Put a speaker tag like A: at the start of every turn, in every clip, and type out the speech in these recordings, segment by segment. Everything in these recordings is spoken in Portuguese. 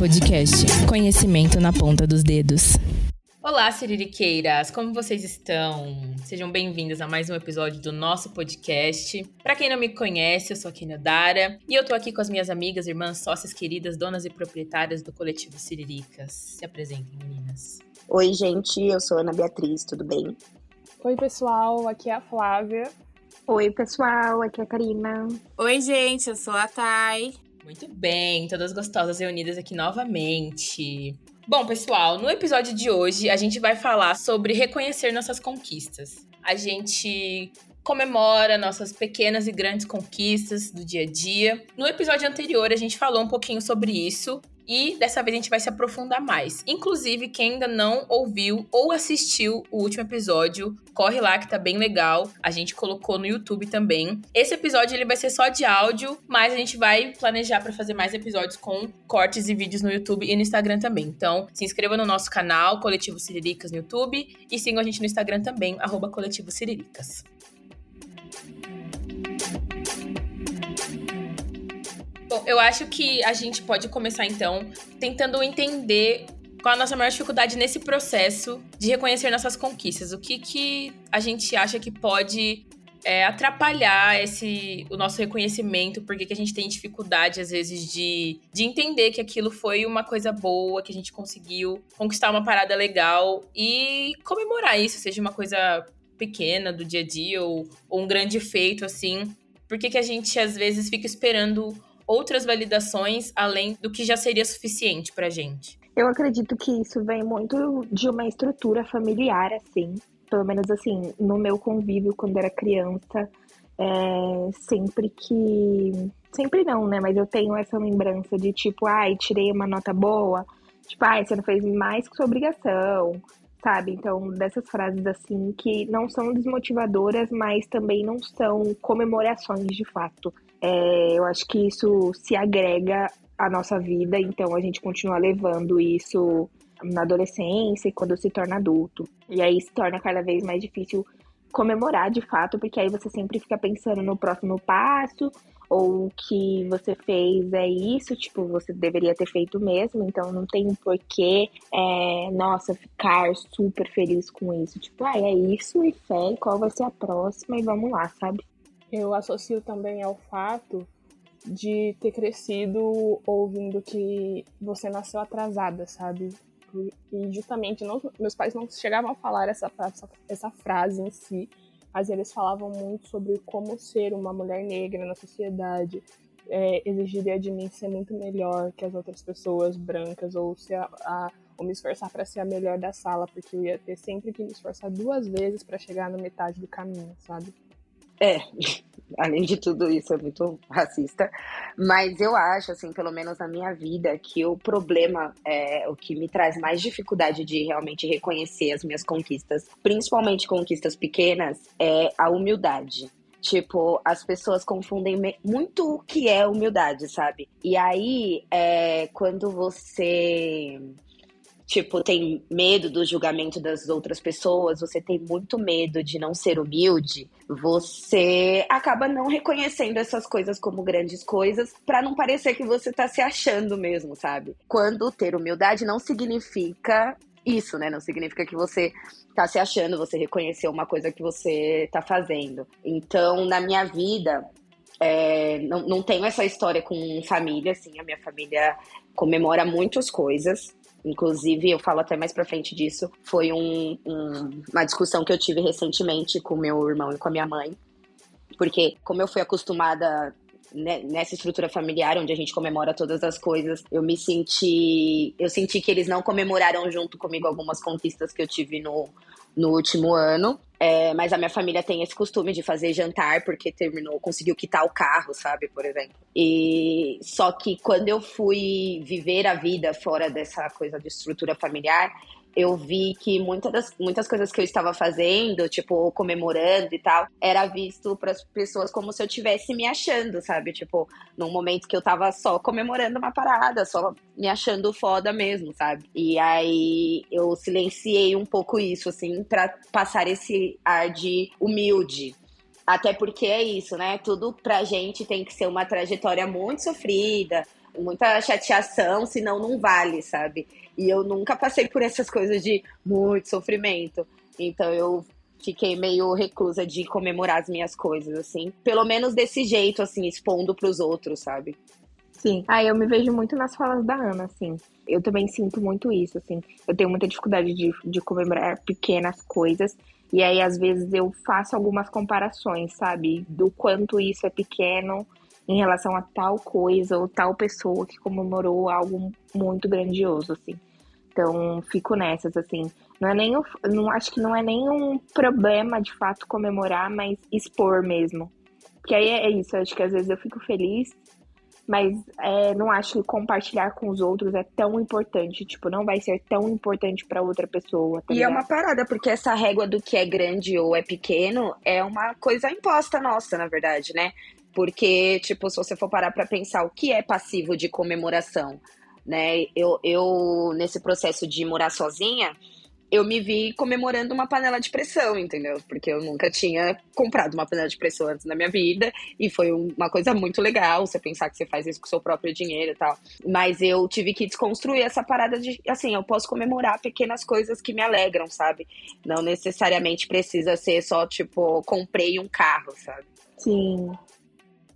A: Podcast Conhecimento na ponta dos dedos.
B: Olá, Siririqueiras! Como vocês estão? Sejam bem-vindos a mais um episódio do nosso podcast. Para quem não me conhece, eu sou a Kenia Dara e eu tô aqui com as minhas amigas, irmãs, sócias queridas, donas e proprietárias do coletivo Siriricas. Se apresentem, meninas.
C: Oi, gente, eu sou Ana Beatriz, tudo bem?
D: Oi, pessoal, aqui é a Flávia.
E: Oi, pessoal, aqui é a Karina.
F: Oi, gente, eu sou a Thay.
B: Muito bem, todas gostosas reunidas aqui novamente. Bom, pessoal, no episódio de hoje a gente vai falar sobre reconhecer nossas conquistas. A gente comemora nossas pequenas e grandes conquistas do dia a dia. No episódio anterior a gente falou um pouquinho sobre isso e dessa vez a gente vai se aprofundar mais. Inclusive, quem ainda não ouviu ou assistiu o último episódio, corre lá que tá bem legal. A gente colocou no YouTube também. Esse episódio ele vai ser só de áudio, mas a gente vai planejar para fazer mais episódios com cortes e vídeos no YouTube e no Instagram também. Então, se inscreva no nosso canal Coletivo Siriricas no YouTube e sigam a gente no Instagram também, arroba Coletivo Siriricas. Eu acho que a gente pode começar então tentando entender qual a nossa maior dificuldade nesse processo de reconhecer nossas conquistas. O que, que a gente acha que pode é, atrapalhar esse o nosso reconhecimento, porque que a gente tem dificuldade, às vezes, de, de entender que aquilo foi uma coisa boa, que a gente conseguiu conquistar uma parada legal e comemorar isso, seja uma coisa pequena do dia a dia ou, ou um grande feito, assim. Por que, que a gente, às vezes, fica esperando outras validações além do que já seria suficiente pra gente?
E: Eu acredito que isso vem muito de uma estrutura familiar, assim. Pelo menos, assim, no meu convívio quando era criança, é, sempre que. Sempre não, né? Mas eu tenho essa lembrança de tipo, ai, tirei uma nota boa. Tipo, ai, você não fez mais que sua obrigação, sabe? Então, dessas frases assim que não são desmotivadoras, mas também não são comemorações de fato. É, eu acho que isso se agrega à nossa vida, então a gente continua levando isso na adolescência e quando se torna adulto. E aí se torna cada vez mais difícil comemorar de fato, porque aí você sempre fica pensando no próximo passo, ou o que você fez é isso, tipo, você deveria ter feito mesmo, então não tem um porquê, é, nossa, ficar super feliz com isso. Tipo, ah, é isso e fé, qual vai ser a próxima e vamos lá, sabe?
D: Eu associo também ao fato de ter crescido ouvindo que você nasceu atrasada, sabe? E justamente não, meus pais não chegavam a falar essa, essa, essa frase em si, mas eles falavam muito sobre como ser uma mulher negra na sociedade é, exigiria de mim ser muito melhor que as outras pessoas brancas ou ser a, a ou me esforçar para ser a melhor da sala, porque eu ia ter sempre que me esforçar duas vezes para chegar na metade do caminho, sabe?
C: É, além de tudo isso, é muito racista. Mas eu acho, assim, pelo menos na minha vida, que o problema, é, o que me traz mais dificuldade de realmente reconhecer as minhas conquistas, principalmente conquistas pequenas, é a humildade. Tipo, as pessoas confundem muito o que é humildade, sabe? E aí, é, quando você tipo, tem medo do julgamento das outras pessoas, você tem muito medo de não ser humilde, você acaba não reconhecendo essas coisas como grandes coisas para não parecer que você tá se achando mesmo, sabe? Quando ter humildade não significa isso, né? Não significa que você tá se achando, você reconheceu uma coisa que você tá fazendo. Então, na minha vida, é, não, não tenho essa história com família, assim, a minha família comemora muitas coisas, Inclusive, eu falo até mais pra frente disso. Foi um, um, uma discussão que eu tive recentemente com meu irmão e com a minha mãe. Porque, como eu fui acostumada né, nessa estrutura familiar onde a gente comemora todas as coisas, eu me senti. Eu senti que eles não comemoraram junto comigo algumas conquistas que eu tive no, no último ano. É, mas a minha família tem esse costume de fazer jantar porque terminou, conseguiu quitar o carro, sabe, por exemplo. E só que quando eu fui viver a vida fora dessa coisa de estrutura familiar, eu vi que muitas das, muitas coisas que eu estava fazendo, tipo, comemorando e tal, era visto para as pessoas como se eu tivesse me achando, sabe? Tipo, num momento que eu tava só comemorando uma parada, só me achando foda mesmo, sabe? E aí eu silenciei um pouco isso, assim, para passar esse ar de humilde. Até porque é isso, né? Tudo pra gente tem que ser uma trajetória muito sofrida, muita chateação, senão não vale, sabe? E eu nunca passei por essas coisas de muito sofrimento. Então eu fiquei meio reclusa de comemorar as minhas coisas, assim. Pelo menos desse jeito, assim, expondo pros outros, sabe?
E: Sim. Ah, eu me vejo muito nas falas da Ana, assim. Eu também sinto muito isso, assim. Eu tenho muita dificuldade de, de comemorar pequenas coisas. E aí, às vezes, eu faço algumas comparações, sabe? Do quanto isso é pequeno em relação a tal coisa ou tal pessoa que comemorou algo muito grandioso, assim. Então, fico nessas, assim. Não é nem. Não, acho que não é nem um problema, de fato, comemorar, mas expor mesmo. Porque aí é isso, acho que às vezes eu fico feliz, mas é, não acho que compartilhar com os outros é tão importante. Tipo, não vai ser tão importante para outra pessoa. Tá
C: e é uma parada, porque essa régua do que é grande ou é pequeno é uma coisa imposta nossa, na verdade, né? Porque, tipo, se você for parar para pensar o que é passivo de comemoração, né? Eu, eu, nesse processo de morar sozinha, eu me vi comemorando uma panela de pressão, entendeu? Porque eu nunca tinha comprado uma panela de pressão antes na minha vida e foi uma coisa muito legal você pensar que você faz isso com o seu próprio dinheiro e tal. Mas eu tive que desconstruir essa parada de, assim, eu posso comemorar pequenas coisas que me alegram, sabe? Não necessariamente precisa ser só, tipo, comprei um carro, sabe?
E: Sim.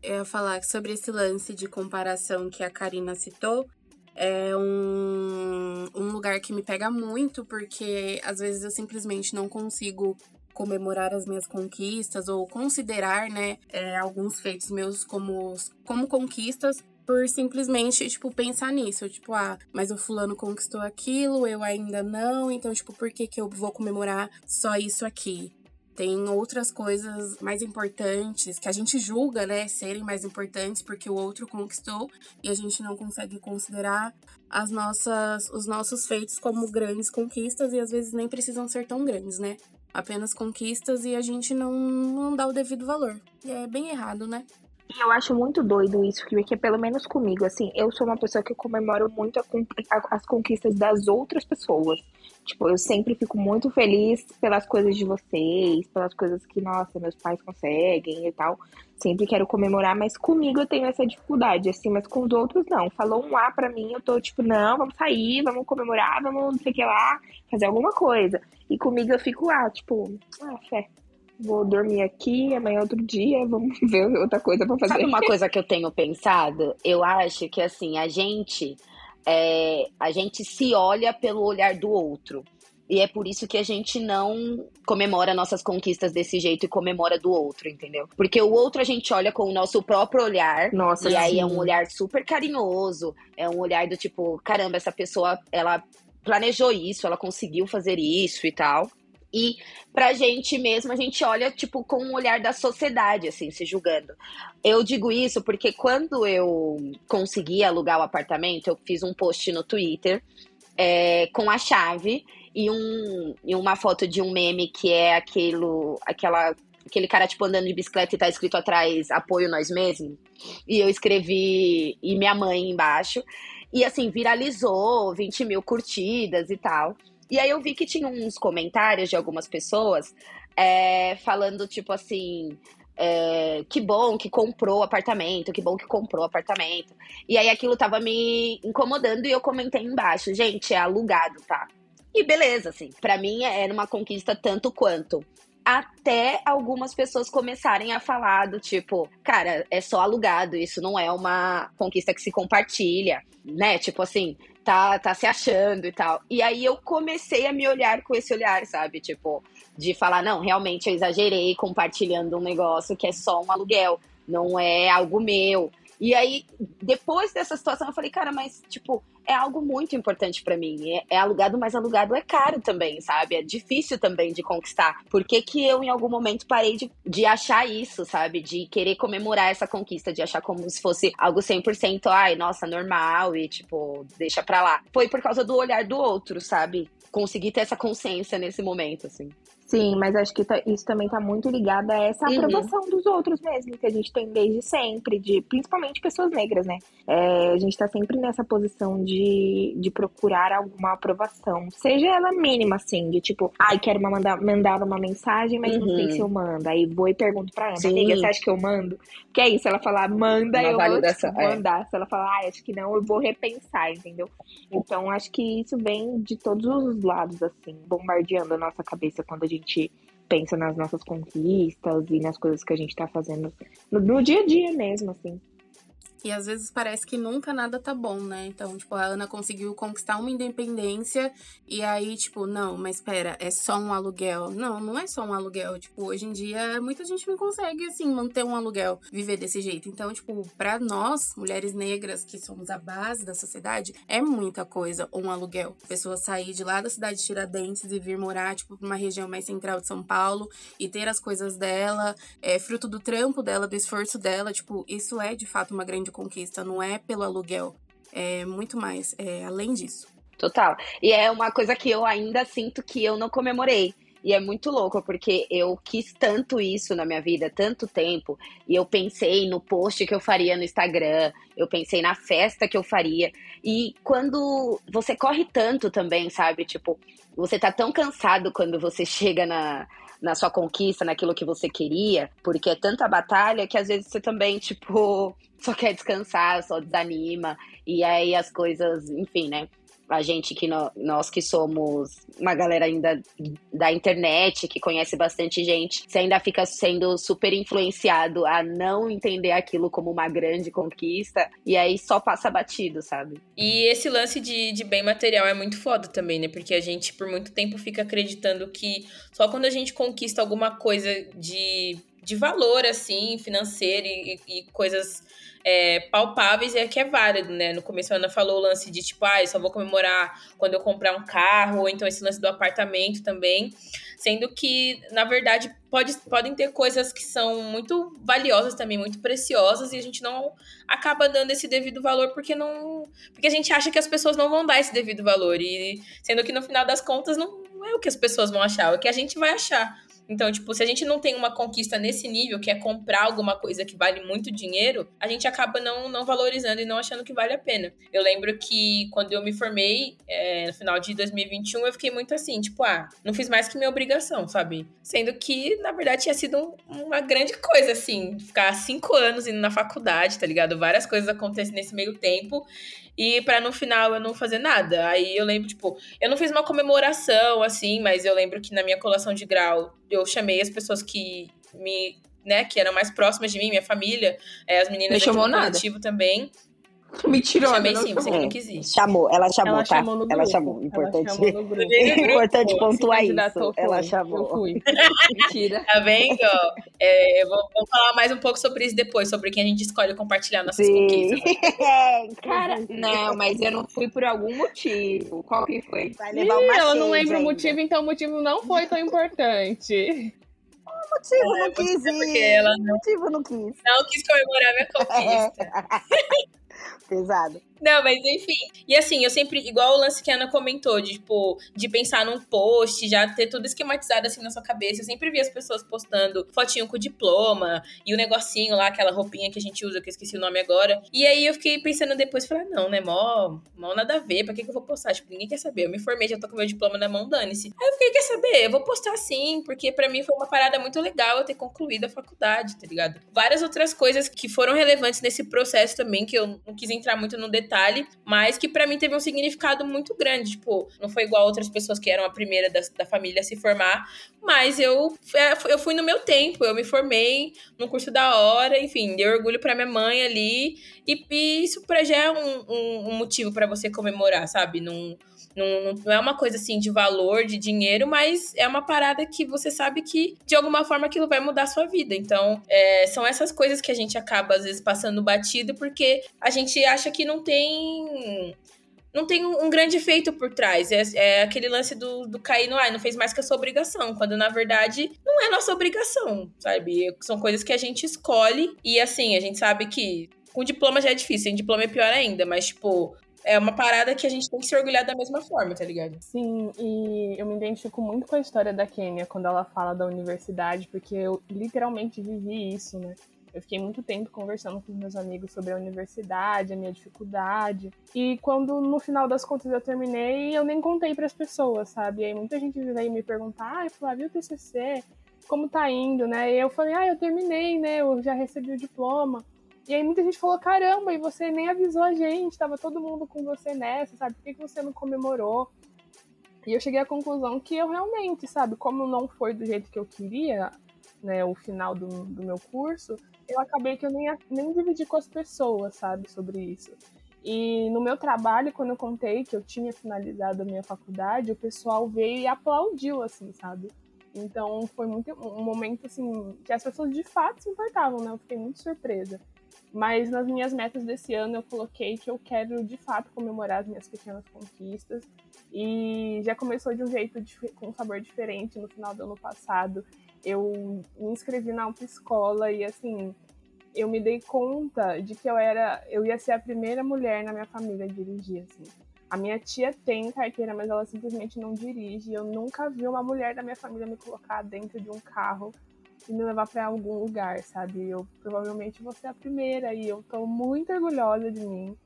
F: Eu ia falar sobre esse lance de comparação que a Karina citou é um, um lugar que me pega muito, porque às vezes eu simplesmente não consigo comemorar as minhas conquistas ou considerar, né, é, alguns feitos meus como, como conquistas por simplesmente, tipo, pensar nisso. Tipo, ah, mas o fulano conquistou aquilo, eu ainda não, então, tipo, por que que eu vou comemorar só isso aqui? Tem outras coisas mais importantes que a gente julga, né, serem mais importantes porque o outro conquistou e a gente não consegue considerar as nossas os nossos feitos como grandes conquistas e às vezes nem precisam ser tão grandes, né? Apenas conquistas e a gente não, não dá o devido valor. E é bem errado, né?
E: E eu acho muito doido isso, porque pelo menos comigo, assim, eu sou uma pessoa que comemoro muito a, as conquistas das outras pessoas. Tipo, eu sempre fico muito feliz pelas coisas de vocês, pelas coisas que, nossa, meus pais conseguem e tal. Sempre quero comemorar, mas comigo eu tenho essa dificuldade, assim, mas com os outros não. Falou um A pra mim, eu tô tipo, não, vamos sair, vamos comemorar, vamos não sei o que lá, fazer alguma coisa. E comigo eu fico lá, tipo, ah, fé, vou dormir aqui, amanhã é outro dia, vamos ver outra coisa pra fazer.
C: Sabe uma coisa que eu tenho pensado? Eu acho que, assim, a gente é, a gente se olha pelo olhar do outro. E é por isso que a gente não comemora nossas conquistas desse jeito e comemora do outro, entendeu? Porque o outro a gente olha com o nosso próprio olhar.
E: Nossa,
C: e
E: sim.
C: aí é um olhar super carinhoso. É um olhar do tipo, caramba, essa pessoa, ela planejou isso, ela conseguiu fazer isso e tal. E pra gente mesmo, a gente olha, tipo, com o olhar da sociedade, assim, se julgando. Eu digo isso porque quando eu consegui alugar o apartamento, eu fiz um post no Twitter é, com a chave e, um, e uma foto de um meme que é aquilo, aquela aquele cara, tipo, andando de bicicleta e tá escrito atrás, apoio nós mesmos. E eu escrevi, e minha mãe embaixo. E assim, viralizou, 20 mil curtidas e tal. E aí eu vi que tinha uns comentários de algumas pessoas é, falando, tipo assim. É, que bom que comprou apartamento, que bom que comprou apartamento. E aí aquilo tava me incomodando e eu comentei embaixo, gente, é alugado, tá? E beleza, assim, para mim era uma conquista tanto quanto. Até algumas pessoas começarem a falar do tipo, cara, é só alugado, isso não é uma conquista que se compartilha, né? Tipo assim, tá, tá se achando e tal. E aí eu comecei a me olhar com esse olhar, sabe? Tipo, de falar, não, realmente eu exagerei compartilhando um negócio que é só um aluguel, não é algo meu. E aí, depois dessa situação, eu falei, cara, mas, tipo, é algo muito importante para mim. É, é, alugado, mas alugado é caro também, sabe? É difícil também de conquistar. Por que, que eu, em algum momento, parei de, de achar isso, sabe? De querer comemorar essa conquista, de achar como se fosse algo 100%, ai, nossa, normal e, tipo, deixa pra lá. Foi por causa do olhar do outro, sabe? conseguir ter essa consciência nesse momento, assim.
E: Sim, mas acho que tá, isso também está muito ligado a essa
C: Uhum.
E: aprovação dos outros mesmo, que a gente tem desde sempre, de principalmente pessoas negras, né? É, a gente está sempre nessa posição de, de procurar alguma aprovação, seja ela mínima, assim, de tipo, ai, quero uma mandar, mandar uma mensagem, mas não sei
C: Uhum.
E: se eu mando. Aí vou e pergunto pra
C: Sim.
E: amiga, você acha que eu mando? Que é isso, ela falar manda,
C: Uma
E: eu
C: validação,
E: vou tipo,
C: é.
E: mandar. Se ela falar, ai, acho que não, eu vou repensar, entendeu? Então, acho que isso vem de todos os lados, assim, bombardeando a nossa cabeça quando a gente pensa nas nossas conquistas e nas coisas que a gente tá fazendo no, no dia a dia mesmo, assim.
F: E às vezes parece que nunca nada tá bom, né? Então, tipo, a Ana conseguiu conquistar uma independência e aí, tipo, não, mas espera, é só um aluguel. Não, não é só um aluguel. Tipo, hoje em dia, muita gente não consegue, assim, manter um aluguel, viver desse jeito. Então, tipo, pra nós, mulheres negras, que somos a base da sociedade, é muita coisa um aluguel. Pessoa sair de lá da cidade de Tiradentes e vir morar, tipo, uma região mais central de São Paulo e ter as coisas dela, é fruto do trampo dela, do esforço dela, tipo, isso é de fato uma grande conquista, não é pelo aluguel, é muito mais, é além disso.
C: Total. E é uma coisa que eu ainda sinto que eu não comemorei. E é muito louco, porque eu quis tanto isso na minha vida, tanto tempo. E eu pensei no post que eu faria no Instagram, eu pensei na festa que eu faria. E quando você corre tanto também, sabe? Tipo, você tá tão cansado quando você chega na, na sua conquista, naquilo que você queria, porque é tanta batalha que às vezes você também, tipo, só quer descansar, só desanima. E aí as coisas, enfim, né? A gente que no- nós que somos uma galera ainda da internet, que conhece bastante gente, você ainda fica sendo super influenciado a não entender aquilo como uma grande conquista, e aí só passa batido, sabe?
B: E esse lance de, de bem material é muito foda também, né? Porque a gente, por muito tempo, fica acreditando que só quando a gente conquista alguma coisa de, de valor, assim, financeiro e, e coisas é, palpáveis é que é válido, né? No começo a Ana falou o lance de tipo, ah, eu só vou comemorar quando eu comprar um carro, ou então esse lance do apartamento também. Sendo que, na verdade, pode, podem ter coisas que são muito valiosas também, muito preciosas, e a gente não acaba dando esse devido valor porque não. Porque a gente acha que as pessoas não vão dar esse devido valor. E sendo que no final das contas não é o que as pessoas vão achar, é o que a gente vai achar. Então, tipo, se a gente não tem uma conquista nesse nível, que é comprar alguma coisa que vale muito dinheiro, a gente acaba não, não valorizando e não achando que vale a pena. Eu lembro que quando eu me formei, é, no final de 2021, eu fiquei muito assim, tipo, ah, não fiz mais que minha obrigação, sabe? Sendo que, na verdade, tinha sido um- uma grande coisa, assim, ficar cinco anos indo na faculdade, tá ligado? Várias coisas acontecem nesse meio tempo. E pra no final eu não fazer nada. Aí eu lembro, tipo, eu não fiz uma comemoração, assim, mas eu lembro que na minha colação de grau eu chamei as pessoas que me. Né, que eram mais próximas de mim, minha família, é, as meninas do coletivo também.
D: Mentirona.
B: Chamei
D: não
B: sim, você que não quis ir.
C: Chamou, ela chamou,
D: Ela
C: tá?
D: chamou no grupo.
C: ela chamou, importante.
D: Ela chamou no grupo.
C: Importante pontuar isso. Ela chamou.
D: Eu fui. Mentira.
B: Tá vendo? É, eu vou, vou falar mais um pouco sobre isso depois, sobre quem a gente escolhe compartilhar nossas
C: Sim.
B: conquistas.
C: É,
E: Cara, não, mas eu não fui por algum motivo. Qual que foi?
C: vai levar uma
D: ela não lembra o motivo, então o motivo não foi tão importante.
C: O motivo não
B: É,
C: quis
B: porque
C: ir.
B: ela
C: O motivo não quis.
B: Não quis comemorar minha conquista.
C: Pesado.
B: Não, mas enfim. E assim, eu sempre, igual o lance que a Ana comentou, de, tipo, de pensar num post, já ter tudo esquematizado assim na sua cabeça. Eu sempre vi as pessoas postando fotinho com diploma e o negocinho lá, aquela roupinha que a gente usa, que eu esqueci o nome agora. E aí eu fiquei pensando depois, falei, ah, não, né, mó, mó nada a ver, pra que, que eu vou postar? Tipo, ninguém quer saber. Eu me formei, já tô com meu diploma na mão, dane-se. Aí eu fiquei, quer saber? Eu vou postar sim, porque pra mim foi uma parada muito legal eu ter concluído a faculdade, tá ligado? Várias outras coisas que foram relevantes nesse processo também, que eu não quis entrar muito no detalhe, mas que pra mim teve um significado muito grande. Tipo, não foi igual outras pessoas que eram a primeira da, da família a se formar, mas eu, é, eu fui no meu tempo, eu me formei num curso da hora, enfim, dei orgulho pra minha mãe ali, e, e isso pra já é um, um, um motivo pra você comemorar, sabe? Não, não, não é uma coisa assim de valor, de dinheiro, mas é uma parada que você sabe que de alguma forma aquilo vai mudar a sua vida. Então, é, são essas coisas que a gente acaba às vezes passando batido porque a gente acha que não tem não tem um, grande efeito por trás. É, é aquele lance do, do cair no ar, não fez mais que a sua obrigação, quando na verdade não é nossa obrigação, sabe? São coisas que a gente escolhe e assim, a gente sabe que com diploma já é difícil, sem diploma é pior ainda, mas tipo, é uma parada que a gente tem que se orgulhar da mesma forma, tá ligado?
D: Sim, e eu me identifico muito com a história da Kênia quando ela fala da universidade, porque eu literalmente vivi isso, né? Eu fiquei muito tempo conversando com meus amigos sobre a universidade, a minha dificuldade. E quando no final das contas eu terminei, eu nem contei para as pessoas, sabe? E aí muita gente veio me perguntar: "Ai, Flávio, o TCC, como tá indo, né?" E eu falei: "Ah, eu terminei, né? Eu já recebi o diploma." E aí muita gente falou: "Caramba, e você nem avisou a gente, tava todo mundo com você nessa, sabe? Por que você não comemorou?" E eu cheguei à conclusão que eu realmente, sabe, como não foi do jeito que eu queria, né, o final do, do meu curso, eu acabei que eu nem, nem dividi com as pessoas, sabe, sobre isso. E no meu trabalho, quando eu contei que eu tinha finalizado a minha faculdade, o pessoal veio e aplaudiu, assim, sabe? Então foi muito um momento assim que as pessoas de fato se importavam, né? Eu fiquei muito surpresa. Mas nas minhas metas desse ano eu coloquei que eu quero de fato comemorar as minhas pequenas conquistas. E já começou de um jeito com um sabor diferente no final do ano passado eu me inscrevi na autoescola e assim, eu me dei conta de que eu era, eu ia ser a primeira mulher na minha família a dirigir, assim. A minha tia tem carteira, mas ela simplesmente não dirige. Eu nunca vi uma mulher da minha família me colocar dentro de um carro e me levar para algum lugar, sabe? Eu provavelmente vou ser a primeira e eu tô muito orgulhosa de mim.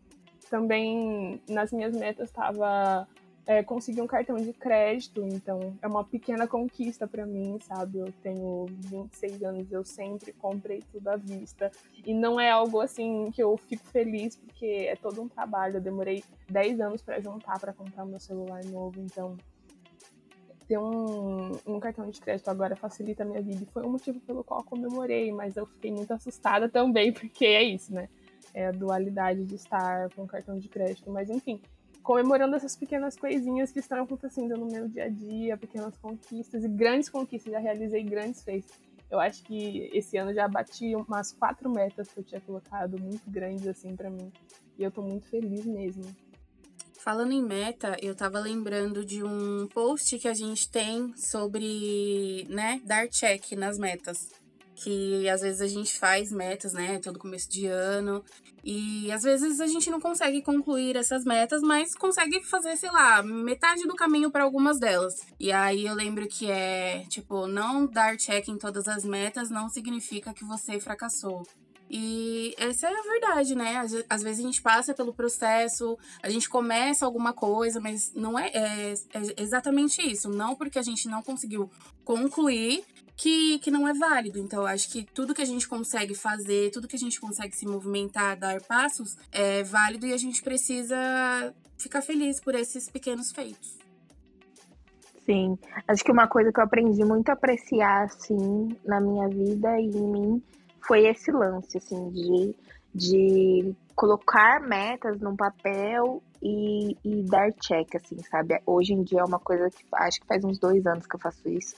D: Também nas minhas metas estava é, conseguir um cartão de crédito, então é uma pequena conquista para mim, sabe? Eu tenho 26 anos, eu sempre comprei tudo à vista. E não é algo assim que eu fico feliz, porque é todo um trabalho. Eu demorei 10 anos para juntar para comprar meu celular novo, então ter um, um, cartão de crédito agora facilita a minha vida. E foi um motivo pelo qual comemorei, mas eu fiquei muito assustada também, porque é isso, né? É a dualidade de estar com cartão de crédito. Mas enfim, comemorando essas pequenas coisinhas que estão acontecendo no meu dia a dia, pequenas conquistas e grandes conquistas. Já realizei grandes feitos. Eu acho que esse ano já bati umas quatro metas que eu tinha colocado, muito grandes assim para mim. E eu tô muito feliz mesmo.
F: Falando em meta, eu tava lembrando de um post que a gente tem sobre, né, dar check nas metas que às vezes a gente faz metas, né, todo começo de ano, e às vezes a gente não consegue concluir essas metas, mas consegue fazer, sei lá, metade do caminho para algumas delas. E aí eu lembro que é, tipo, não dar check em todas as metas não significa que você fracassou. E essa é a verdade, né? Às, às, vezes a gente passa pelo processo, a gente começa alguma coisa, mas não é, é, é exatamente isso. Não porque a gente não conseguiu concluir que, que não é válido. Então, acho que tudo que a gente consegue fazer, tudo que a gente consegue se movimentar, dar passos, é válido e a gente precisa ficar feliz por esses pequenos feitos.
E: Sim, acho que uma coisa que eu aprendi muito a apreciar, assim, na minha vida e em mim, foi esse lance, assim, de, de colocar metas num papel e, e dar check, assim, sabe? Hoje em dia é uma coisa que acho que faz uns dois anos que eu faço isso.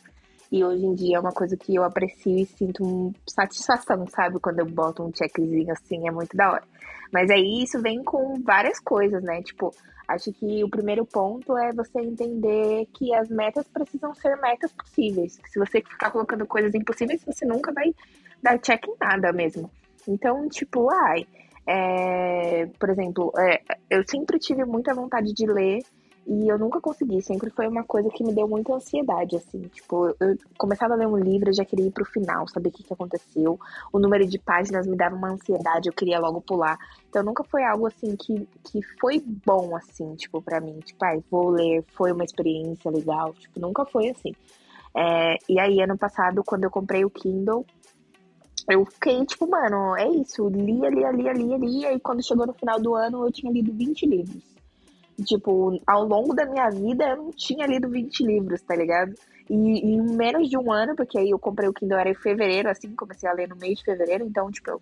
E: E hoje em dia é uma coisa que eu aprecio e sinto satisfação, sabe? Quando eu boto um checkzinho assim, é muito da hora. Mas aí isso vem com várias coisas, né? Tipo, acho que o primeiro ponto é você entender que as metas precisam ser metas possíveis. Se você ficar colocando coisas impossíveis, você nunca vai dar check em nada mesmo. Então, tipo, ai, é, por exemplo, é, eu sempre tive muita vontade de ler e eu nunca consegui, sempre foi uma coisa que me deu muita ansiedade, assim. Tipo, eu começava a ler um livro, eu já queria ir pro final, saber o que, que aconteceu. O número de páginas me dava uma ansiedade, eu queria logo pular. Então nunca foi algo assim que, que foi bom, assim, tipo, para mim. Tipo, ai, vou ler, foi uma experiência legal. Tipo, nunca foi assim. É, e aí, ano passado, quando eu comprei o Kindle, eu fiquei, tipo, mano, é isso, lia, lia, lia, lia, lia, e quando chegou no final do ano eu tinha lido 20 livros. Tipo, ao longo da minha vida eu não tinha lido 20 livros, tá ligado? E, em menos de um ano, porque aí eu comprei o Kindle era em fevereiro, assim, comecei a ler no mês de fevereiro, então, tipo, eu,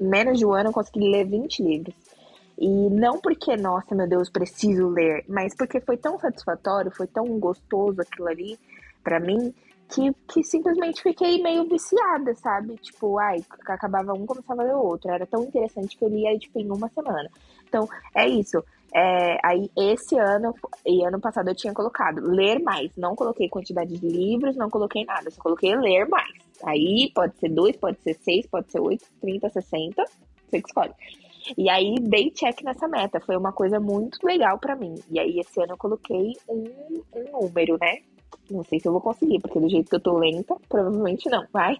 E: em menos de um ano eu consegui ler 20 livros. E não porque, nossa, meu Deus, preciso ler, mas porque foi tão satisfatório, foi tão gostoso aquilo ali para mim, que, que simplesmente fiquei meio viciada, sabe? Tipo, ai, acabava um, começava a ler outro. Era tão interessante que eu lia, tipo, em uma semana. Então, é isso. É, aí, esse ano e ano passado eu tinha colocado ler mais. Não coloquei quantidade de livros, não coloquei nada. Só coloquei ler mais. Aí, pode ser dois, pode ser seis, pode ser oito, trinta, sessenta. Você que escolhe. E aí dei check nessa meta, foi uma coisa muito legal para mim. E aí esse ano eu coloquei um, um número, né? Não sei se eu vou conseguir, porque do jeito que eu tô lenta, provavelmente não. Mas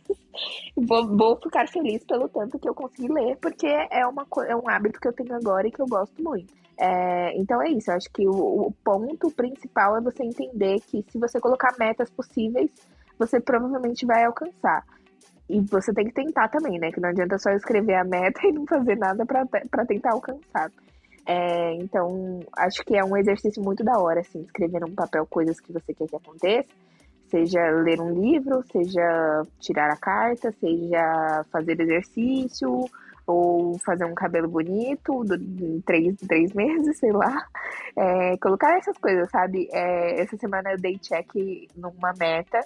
E: vou, vou ficar feliz pelo tanto que eu consegui ler, porque é, uma, é um hábito que eu tenho agora e que eu gosto muito. É, então é isso, eu acho que o, o ponto principal é você entender que se você colocar metas possíveis, você provavelmente vai alcançar. E você tem que tentar também, né? Que não adianta só escrever a meta e não fazer nada para tentar alcançar. É, então, acho que é um exercício muito da hora, assim, escrever num papel coisas que você quer que aconteça. Seja ler um livro, seja tirar a carta, seja fazer exercício, ou fazer um cabelo bonito em três, três meses, sei lá. É, colocar essas coisas, sabe? É, essa semana eu dei check numa meta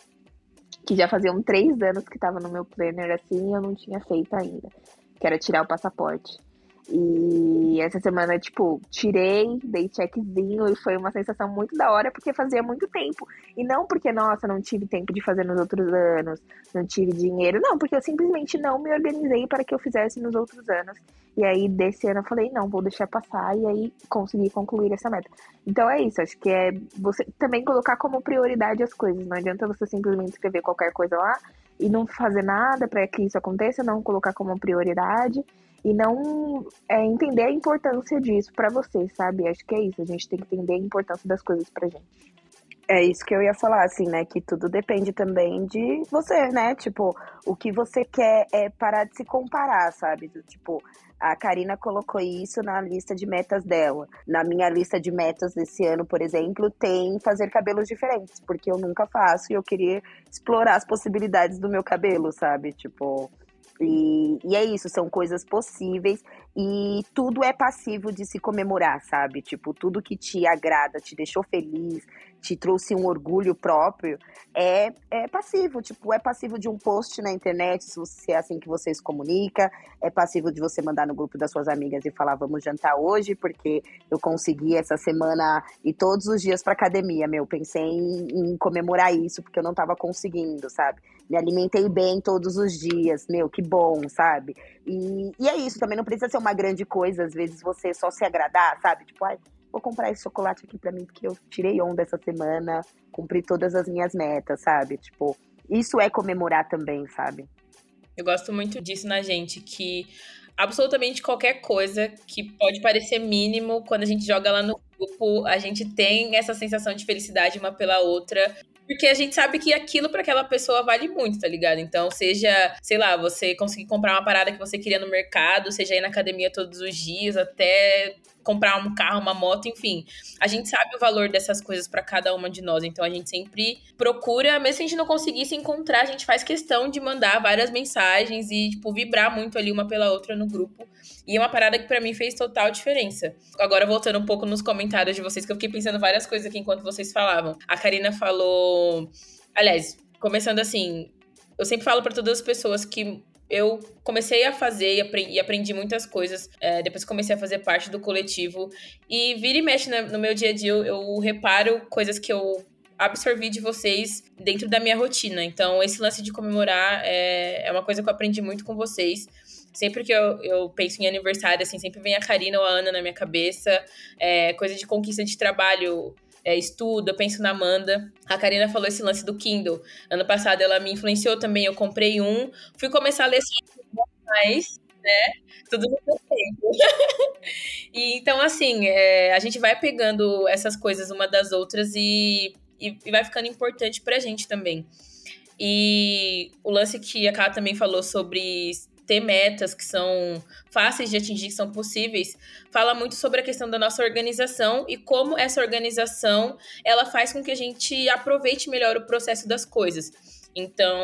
E: que já faziam três anos que estava no meu planner assim e eu não tinha feito ainda, que era tirar o passaporte. E essa semana, tipo, tirei, dei checkzinho e foi uma sensação muito da hora, porque fazia muito tempo. E não porque, nossa, não tive tempo de fazer nos outros anos, não tive dinheiro. Não, porque eu simplesmente não me organizei para que eu fizesse nos outros anos. E aí, desse ano, eu falei, não, vou deixar passar. E aí, consegui concluir essa meta. Então, é isso. Acho que é você também colocar como prioridade as coisas. Não adianta você simplesmente escrever qualquer coisa lá e não fazer nada para que isso aconteça, não colocar como prioridade e não é, entender a importância disso para você, sabe? Acho que é isso, a gente tem que entender a importância das coisas pra gente.
C: É isso que eu ia falar, assim, né? Que tudo depende também de você, né? Tipo, o que você quer é parar de se comparar, sabe? Tipo, a Karina colocou isso na lista de metas dela. Na minha lista de metas desse ano, por exemplo, tem fazer cabelos diferentes, porque eu nunca faço e eu queria explorar as possibilidades do meu cabelo, sabe? Tipo, e, e, é isso, são coisas possíveis e tudo é passivo de se comemorar, sabe? Tipo, tudo que te agrada, te deixou feliz, te trouxe um orgulho próprio, é, é passivo. Tipo, é passivo de um post na internet, se é assim que você se comunica, é passivo de você mandar no grupo das suas amigas e falar, vamos jantar hoje, porque eu consegui essa semana ir todos os dias pra academia, meu. Pensei em, em comemorar isso, porque eu não tava conseguindo, sabe? Me alimentei bem todos os dias, meu, que bom, sabe? E, e é isso, também não precisa ser uma grande coisa, às vezes você só se agradar, sabe? Tipo, ai, vou comprar esse chocolate aqui para mim porque eu tirei onda essa semana, cumpri todas as minhas metas, sabe? Tipo, isso é comemorar também, sabe?
B: Eu gosto muito disso na gente, que absolutamente qualquer coisa que pode parecer mínimo, quando a gente joga lá no grupo, a gente tem essa sensação de felicidade uma pela outra. Porque a gente sabe que aquilo para aquela pessoa vale muito, tá ligado? Então, seja, sei lá, você conseguir comprar uma parada que você queria no mercado, seja ir na academia todos os dias, até comprar um carro, uma moto, enfim. A gente sabe o valor dessas coisas para cada uma de nós, então a gente sempre procura, mesmo se a gente não conseguir se encontrar, a gente faz questão de mandar várias mensagens e, tipo, vibrar muito ali uma pela outra no grupo. E é uma parada que para mim fez total diferença. Agora, voltando um pouco nos comentários de vocês, que eu fiquei pensando várias coisas aqui enquanto vocês falavam. A Karina falou. Aliás, começando assim, eu sempre falo para todas as pessoas que eu comecei a fazer e aprendi, e aprendi muitas coisas. É, depois comecei a fazer parte do coletivo. E vira e mexe no meu dia a dia, eu, eu reparo coisas que eu absorvi de vocês dentro da minha rotina. Então, esse lance de comemorar é, é uma coisa que eu aprendi muito com vocês. Sempre que eu, eu penso em aniversário, assim, sempre vem a Karina ou a Ana na minha cabeça. É, coisa de conquista de trabalho, é, estudo, eu penso na Amanda. A Karina falou esse lance do Kindle. Ano passado ela me influenciou também, eu comprei um. Fui começar a ler mais, né? Tudo no seu tempo. e, então, assim, é, a gente vai pegando essas coisas uma das outras e, e, e vai ficando importante pra gente também. E o lance que a Ká também falou sobre ter metas que são fáceis de atingir, que são possíveis, fala muito sobre a questão da nossa organização e como essa organização ela faz com que a gente aproveite melhor o processo das coisas. Então,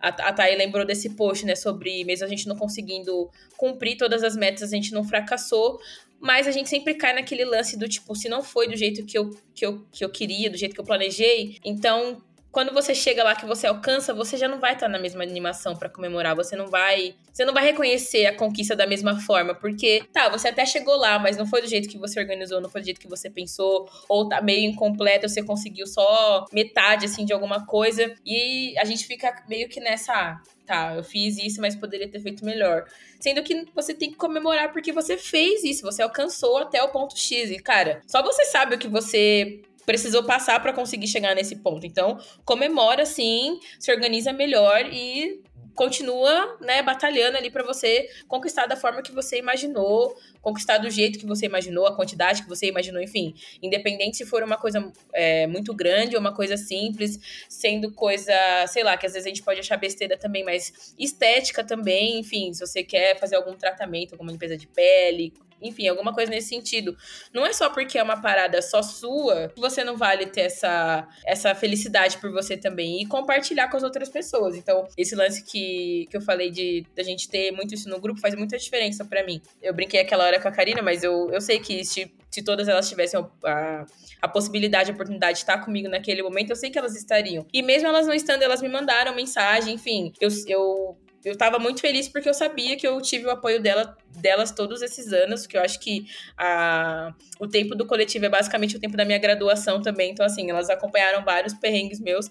B: a, a Thay lembrou desse post, né, sobre mesmo a gente não conseguindo cumprir todas as metas, a gente não fracassou, mas a gente sempre cai naquele lance do tipo, se não foi do jeito que eu, que eu, que eu queria, do jeito que eu planejei, então quando você chega lá que você alcança, você já não vai estar na mesma animação para comemorar, você não vai, você não vai reconhecer a conquista da mesma forma, porque tá, você até chegou lá, mas não foi do jeito que você organizou, não foi do jeito que você pensou, ou tá meio incompleto, você conseguiu só metade assim de alguma coisa, e a gente fica meio que nessa, ah, tá, eu fiz isso, mas poderia ter feito melhor. Sendo que você tem que comemorar porque você fez isso, você alcançou até o ponto X. E, cara, só você sabe o que você precisou passar para conseguir chegar nesse ponto. Então, comemora sim, se organiza melhor e continua, né, batalhando ali para você conquistar da forma que você imaginou, conquistar do jeito que você imaginou, a quantidade que você imaginou, enfim. Independente se for uma coisa é, muito grande ou uma coisa simples, sendo coisa, sei lá, que às vezes a gente pode achar besteira também, mas estética também, enfim, se você quer fazer algum tratamento, alguma limpeza de pele, enfim, alguma coisa nesse sentido. Não é só porque é uma parada só sua que você não vale ter essa, essa felicidade por você também e compartilhar com as outras pessoas. Então, esse lance que, que eu falei de a gente ter muito isso no grupo faz muita diferença para mim. Eu brinquei aquela hora com a Karina, mas eu, eu sei que se, se todas elas tivessem a, a possibilidade, a oportunidade de estar comigo naquele momento, eu sei que elas estariam. E mesmo elas não estando, elas me mandaram mensagem, enfim. Eu, eu eu tava muito feliz porque eu sabia que eu tive o apoio dela, delas todos esses anos, que eu acho que a, o tempo do coletivo é basicamente o tempo da minha graduação também. Então, assim, elas acompanharam vários perrengues meus.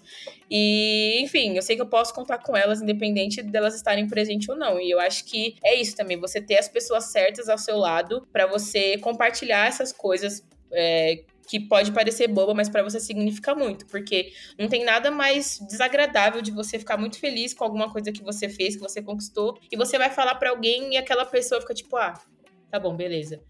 B: E, enfim, eu sei que eu posso contar com elas, independente delas estarem presentes ou não. E eu acho que é isso também, você ter as pessoas certas ao seu lado para você compartilhar essas coisas. É, que pode parecer boba, mas para você significa muito, porque não tem nada mais desagradável de você ficar muito feliz com alguma coisa que você fez, que você conquistou, e você vai falar para alguém e aquela pessoa fica tipo, ah, tá bom, beleza.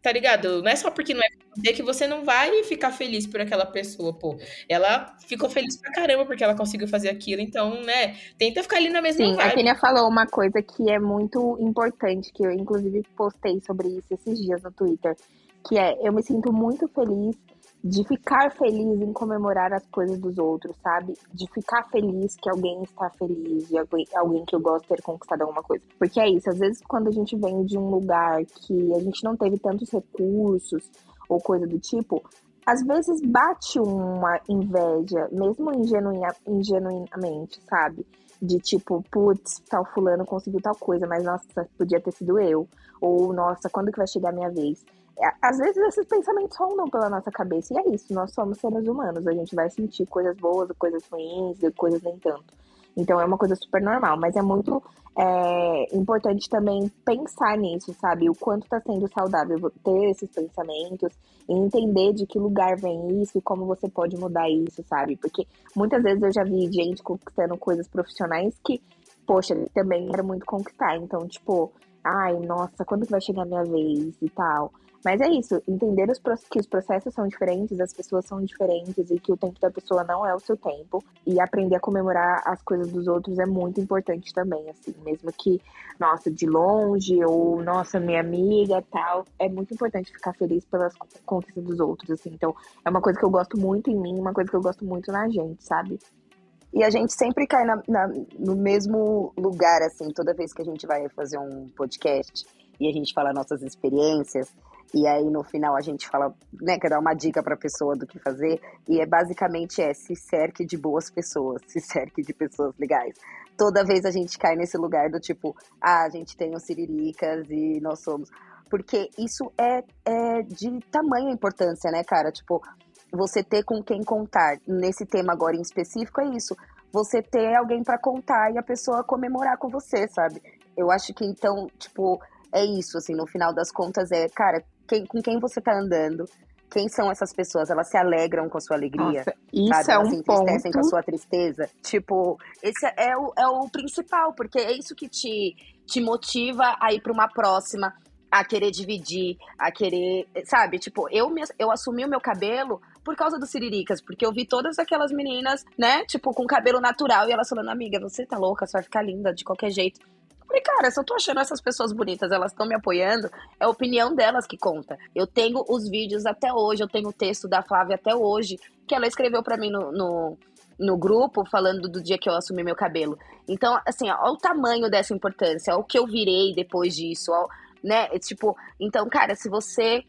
B: Tá ligado? Não é só porque não é que você não vai ficar feliz por aquela pessoa, pô. Ela ficou feliz pra caramba porque ela conseguiu fazer aquilo, então, né, tenta ficar ali na mesma
E: Sim,
B: vibe.
E: a Kenia falou uma coisa que é muito importante, que eu inclusive postei sobre isso esses dias no Twitter, que é eu me sinto muito feliz de ficar feliz em comemorar as coisas dos outros, sabe? De ficar feliz que alguém está feliz, de alguém, alguém que eu gosto ter conquistado alguma coisa. Porque é isso, às vezes quando a gente vem de um lugar que a gente não teve tantos recursos ou coisa do tipo, às vezes bate uma inveja, mesmo ingenuina, ingenuinamente, sabe? De tipo, putz, tal fulano conseguiu tal coisa, mas nossa, podia ter sido eu. Ou, nossa, quando que vai chegar a minha vez? Às vezes esses pensamentos rondam pela nossa cabeça. E é isso, nós somos seres humanos. A gente vai sentir coisas boas, coisas ruins e coisas nem tanto. Então é uma coisa super normal, mas é muito é, importante também pensar nisso, sabe? O quanto está sendo saudável ter esses pensamentos e entender de que lugar vem isso e como você pode mudar isso, sabe? Porque muitas vezes eu já vi gente conquistando coisas profissionais que, poxa, também quero muito conquistar. Então, tipo, ai, nossa, quando que vai chegar a minha vez e tal. Mas é isso, entender os, que os processos são diferentes, as pessoas são diferentes e que o tempo da pessoa não é o seu tempo. E aprender a comemorar as coisas dos outros é muito importante também, assim. Mesmo que, nossa, de longe ou, nossa, minha amiga tal. É muito importante ficar feliz pelas conquistas dos outros, assim. Então, é uma coisa que eu gosto muito em mim, uma coisa que eu gosto muito na gente, sabe?
C: E a gente sempre cai na, na, no mesmo lugar, assim, toda vez que a gente vai fazer um podcast e a gente fala nossas experiências, e aí no final a gente fala, né, quer dar uma dica para a pessoa do que fazer, e é basicamente é se cerque de boas pessoas, se cerque de pessoas legais. Toda vez a gente cai nesse lugar do tipo, ah, a gente tem os siriricas e nós somos. Porque isso é, é de tamanha importância, né, cara? Tipo, você ter com quem contar. Nesse tema agora em específico é isso. Você ter alguém para contar e a pessoa comemorar com você, sabe? Eu acho que então, tipo, é isso, assim, no final das contas é, cara, quem, com quem você tá andando, quem são essas pessoas? Elas se alegram com a sua alegria? Nossa,
E: isso
C: sabe?
E: é
C: Elas
E: um
C: se entristecem
E: ponto.
C: com a sua tristeza? Tipo, esse é o, é o principal, porque é isso que te, te motiva a ir pra uma próxima, a querer dividir, a querer, sabe? Tipo, eu, me, eu assumi o meu cabelo por causa dos siriricas, porque eu vi todas aquelas meninas, né, tipo, com cabelo natural, e elas falando, amiga, você tá louca, você vai ficar linda de qualquer jeito. Falei, cara, se eu tô achando essas pessoas bonitas, elas estão me apoiando, é a opinião delas que conta. Eu tenho os vídeos até hoje, eu tenho o texto da Flávia até hoje, que ela escreveu para mim no, no, no, grupo, falando do dia que eu assumi meu cabelo. Então, assim, olha o tamanho dessa importância, olha o que eu virei depois disso, ó, né? Tipo, então, cara, se você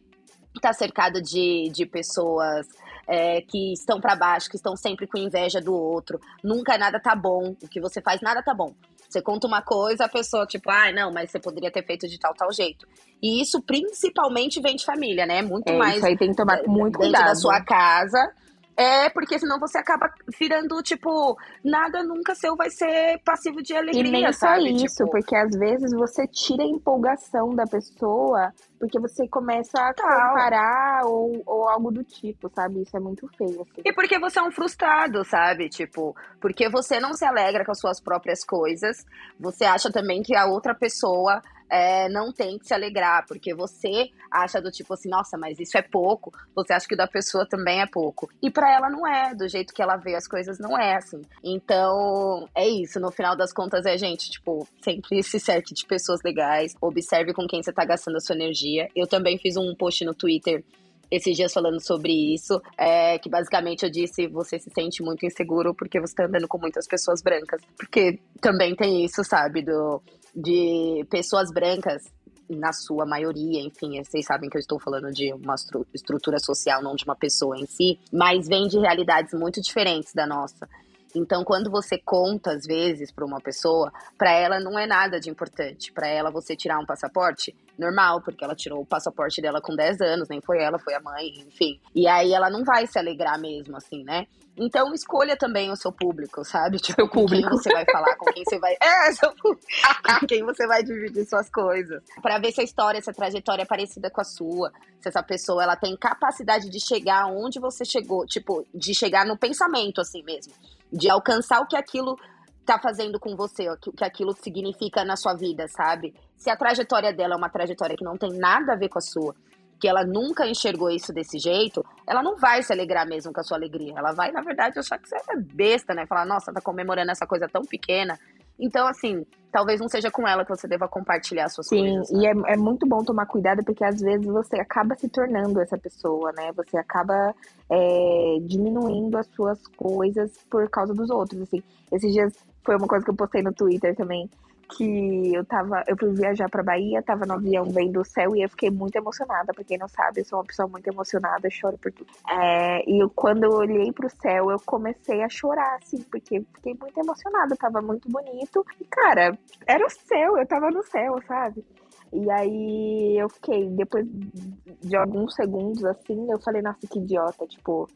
C: tá cercado de, de pessoas é, que estão para baixo, que estão sempre com inveja do outro. Nunca nada tá bom. O que você faz, nada tá bom. Você conta uma coisa, a pessoa, tipo, ah, não, mas você poderia ter feito de tal, tal jeito. E isso principalmente vem de família, né? Muito
E: É,
C: mais
E: isso aí tem que tomar muito
C: dentro
E: cuidado.
C: da sua casa. É, porque senão você acaba virando, tipo, nada nunca seu vai ser passivo de alegria,
E: E nem só
C: sabe?
E: isso,
C: Tipo,
E: porque às vezes você tira a empolgação da pessoa porque você começa a comparar ou, ou algo do tipo, sabe? Isso é muito feio, assim.
C: E porque você é um frustrado, sabe? Tipo, porque você não se alegra com as suas próprias coisas, você acha também que a outra pessoa é, não tem que se alegrar, porque você acha do tipo assim, nossa, mas isso é pouco, você acha que da pessoa também é pouco. E pra ela não é, do jeito que ela vê as coisas não é assim. Então, é isso, no final das contas é, gente, tipo, sempre se cerque de pessoas legais, observe com quem você tá gastando a sua energia. Eu também fiz um post no Twitter esses dias falando sobre isso, é, que basicamente eu disse, você se sente muito inseguro porque você tá andando com muitas pessoas brancas. Porque também tem isso, sabe, do, de pessoas brancas, na sua maioria, enfim, vocês sabem que eu estou falando de uma estru- estrutura social, não de uma pessoa em si, mas vem de realidades muito diferentes da nossa. Então, quando você conta, às vezes, para uma pessoa, para ela não é nada de importante. Para ela, você tirar um passaporte, normal, porque ela tirou o passaporte dela com 10 anos, nem foi ela, foi a mãe, enfim. E aí ela não vai se alegrar mesmo, assim, né? Então, escolha também o seu público, sabe? Tipo, com quem você vai falar, com quem você vai. É, seu público. com quem você vai dividir suas coisas. Pra ver se a história, se a trajetória é parecida com a sua. Se essa pessoa ela tem capacidade de chegar onde você chegou, tipo, de chegar no pensamento, assim mesmo. De alcançar o que aquilo tá fazendo com você, o que aquilo significa na sua vida, sabe? Se a trajetória dela é uma trajetória que não tem nada a ver com a sua, que ela nunca enxergou isso desse jeito, ela não vai se alegrar mesmo com a sua alegria. Ela vai, na verdade, achar que você é besta, né? Falar, nossa, tá comemorando essa coisa tão pequena. Então, assim, talvez não seja com ela que você deva compartilhar suas
E: Sim,
C: coisas. né?
E: e é, é muito bom tomar cuidado porque às vezes você acaba se tornando essa pessoa, né? Você acaba é, diminuindo as suas coisas por causa dos outros, assim. Esses dias foi uma coisa que eu postei no Twitter também, que eu tava, eu fui viajar pra Bahia, tava no avião vendo o céu e eu fiquei muito emocionada, pra quem não sabe, eu sou uma pessoa muito emocionada, choro por tudo. É, e eu, quando eu olhei pro céu, eu comecei a chorar, assim, porque fiquei muito emocionada, tava muito bonito. E, cara, era o céu, eu tava no céu, sabe? E aí eu fiquei, depois de alguns segundos assim, eu falei, nossa, que idiota, tipo,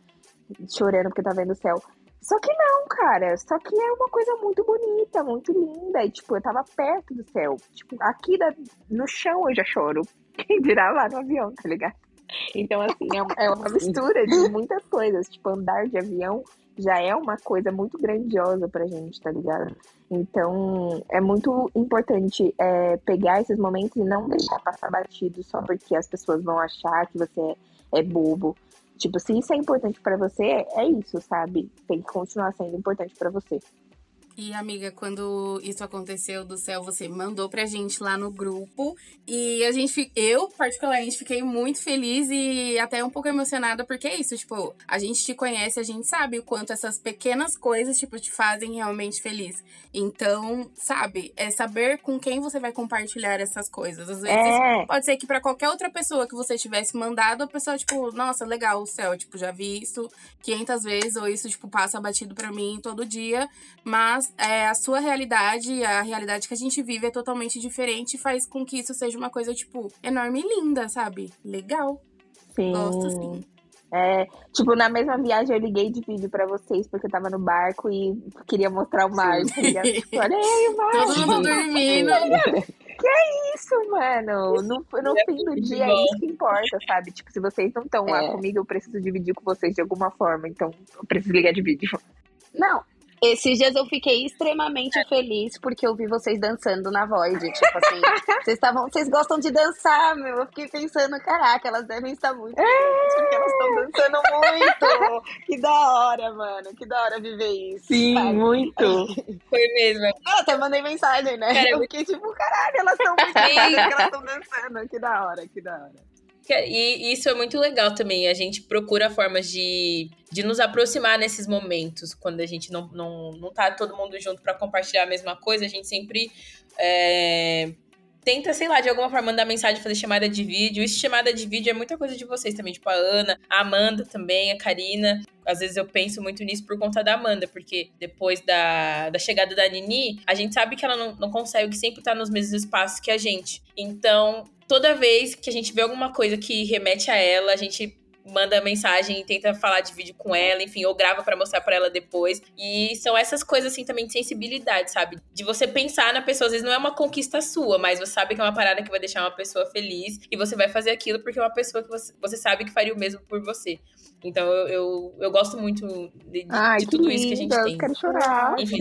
E: chorando porque tá vendo o céu. Só que não, cara, só que é uma coisa muito bonita, muito linda. E, tipo, eu tava perto do céu. Tipo, aqui da- no chão eu já choro. Quem dirá lá no avião, tá ligado? Então, assim, é uma, é uma mistura de muitas coisas. Tipo, andar de avião já é uma coisa muito grandiosa pra gente, tá ligado? Então, é muito importante é, pegar esses momentos e não deixar passar batido só porque as pessoas vão achar que você é, é bobo. Tipo, se isso é importante pra você, é isso, sabe? Tem que continuar sendo importante pra você.
F: E, amiga, quando isso aconteceu do céu, você mandou pra gente lá no grupo. E a gente, eu particularmente, fiquei muito feliz e até um pouco emocionada, porque é isso, tipo, a gente te conhece, a gente sabe o quanto essas pequenas coisas, tipo, te fazem realmente feliz. Então, sabe, é saber com quem você vai compartilhar essas coisas. Às vezes,
E: É,
F: Pode ser que pra qualquer outra pessoa que você tivesse mandado, a pessoa, tipo, nossa, legal o céu, tipo, já vi isso 500 vezes, ou isso, tipo, passa batido pra mim todo dia. Mas é, a sua realidade, a realidade que a gente vive é totalmente diferente e faz com que isso seja uma coisa, tipo, enorme e linda, sabe? Legal.
E: sim.
F: Gosto, sim.
E: É, tipo, na mesma viagem eu liguei de vídeo pra vocês, porque eu tava no barco e queria mostrar o mar. Olha aí o mar.
F: Todo mundo dormindo.
E: isso, mano. No, no fim do dia é isso que importa, sabe? Tipo, se vocês não estão lá
C: É.
E: comigo, eu preciso dividir com vocês de alguma forma. Então, eu preciso ligar de vídeo.
C: Não. Esses dias eu fiquei extremamente feliz porque eu vi vocês dançando na Void. Tipo assim, vocês estavam. Vocês gostam de dançar, meu. Eu fiquei pensando, caraca, elas devem estar muito felizes porque elas estão dançando muito. Que da hora, mano. Que da hora viver isso. sabe?
E: muito.
B: Foi mesmo.
C: Eu até mandei mensagem, né?
B: Cara,
C: eu fiquei tipo, caralho, elas estão muito felizes que elas estão dançando. Que da hora, que da hora.
B: E isso é muito legal também. A gente procura formas de, de nos aproximar nesses momentos, quando a gente não, não, não tá todo mundo junto para compartilhar a mesma coisa, a gente sempre é, tenta, sei lá, de alguma forma mandar mensagem, fazer chamada de vídeo. Isso chamada de vídeo é muita coisa de vocês também, tipo a Ana, a Amanda também, a Karina. Às vezes eu penso muito nisso por conta da Amanda, porque depois da, da chegada da Nini, a gente sabe que ela não, não consegue sempre estar nos mesmos espaços que a gente. Então, toda vez que a gente vê alguma coisa que remete a ela, a gente manda mensagem e tenta falar de vídeo com ela, enfim, ou grava para mostrar para ela depois. E são essas coisas assim também de sensibilidade, sabe? De você pensar na pessoa, às vezes não é uma conquista sua, mas você sabe que é uma parada que vai deixar uma pessoa feliz e você vai fazer aquilo porque é uma pessoa que você, você sabe que faria o mesmo por você. Então eu, eu, eu gosto muito de, de,
E: Ai,
B: de
E: que
B: tudo isso que a gente
E: eu
B: tem.
E: quero chorar.
B: Enfim,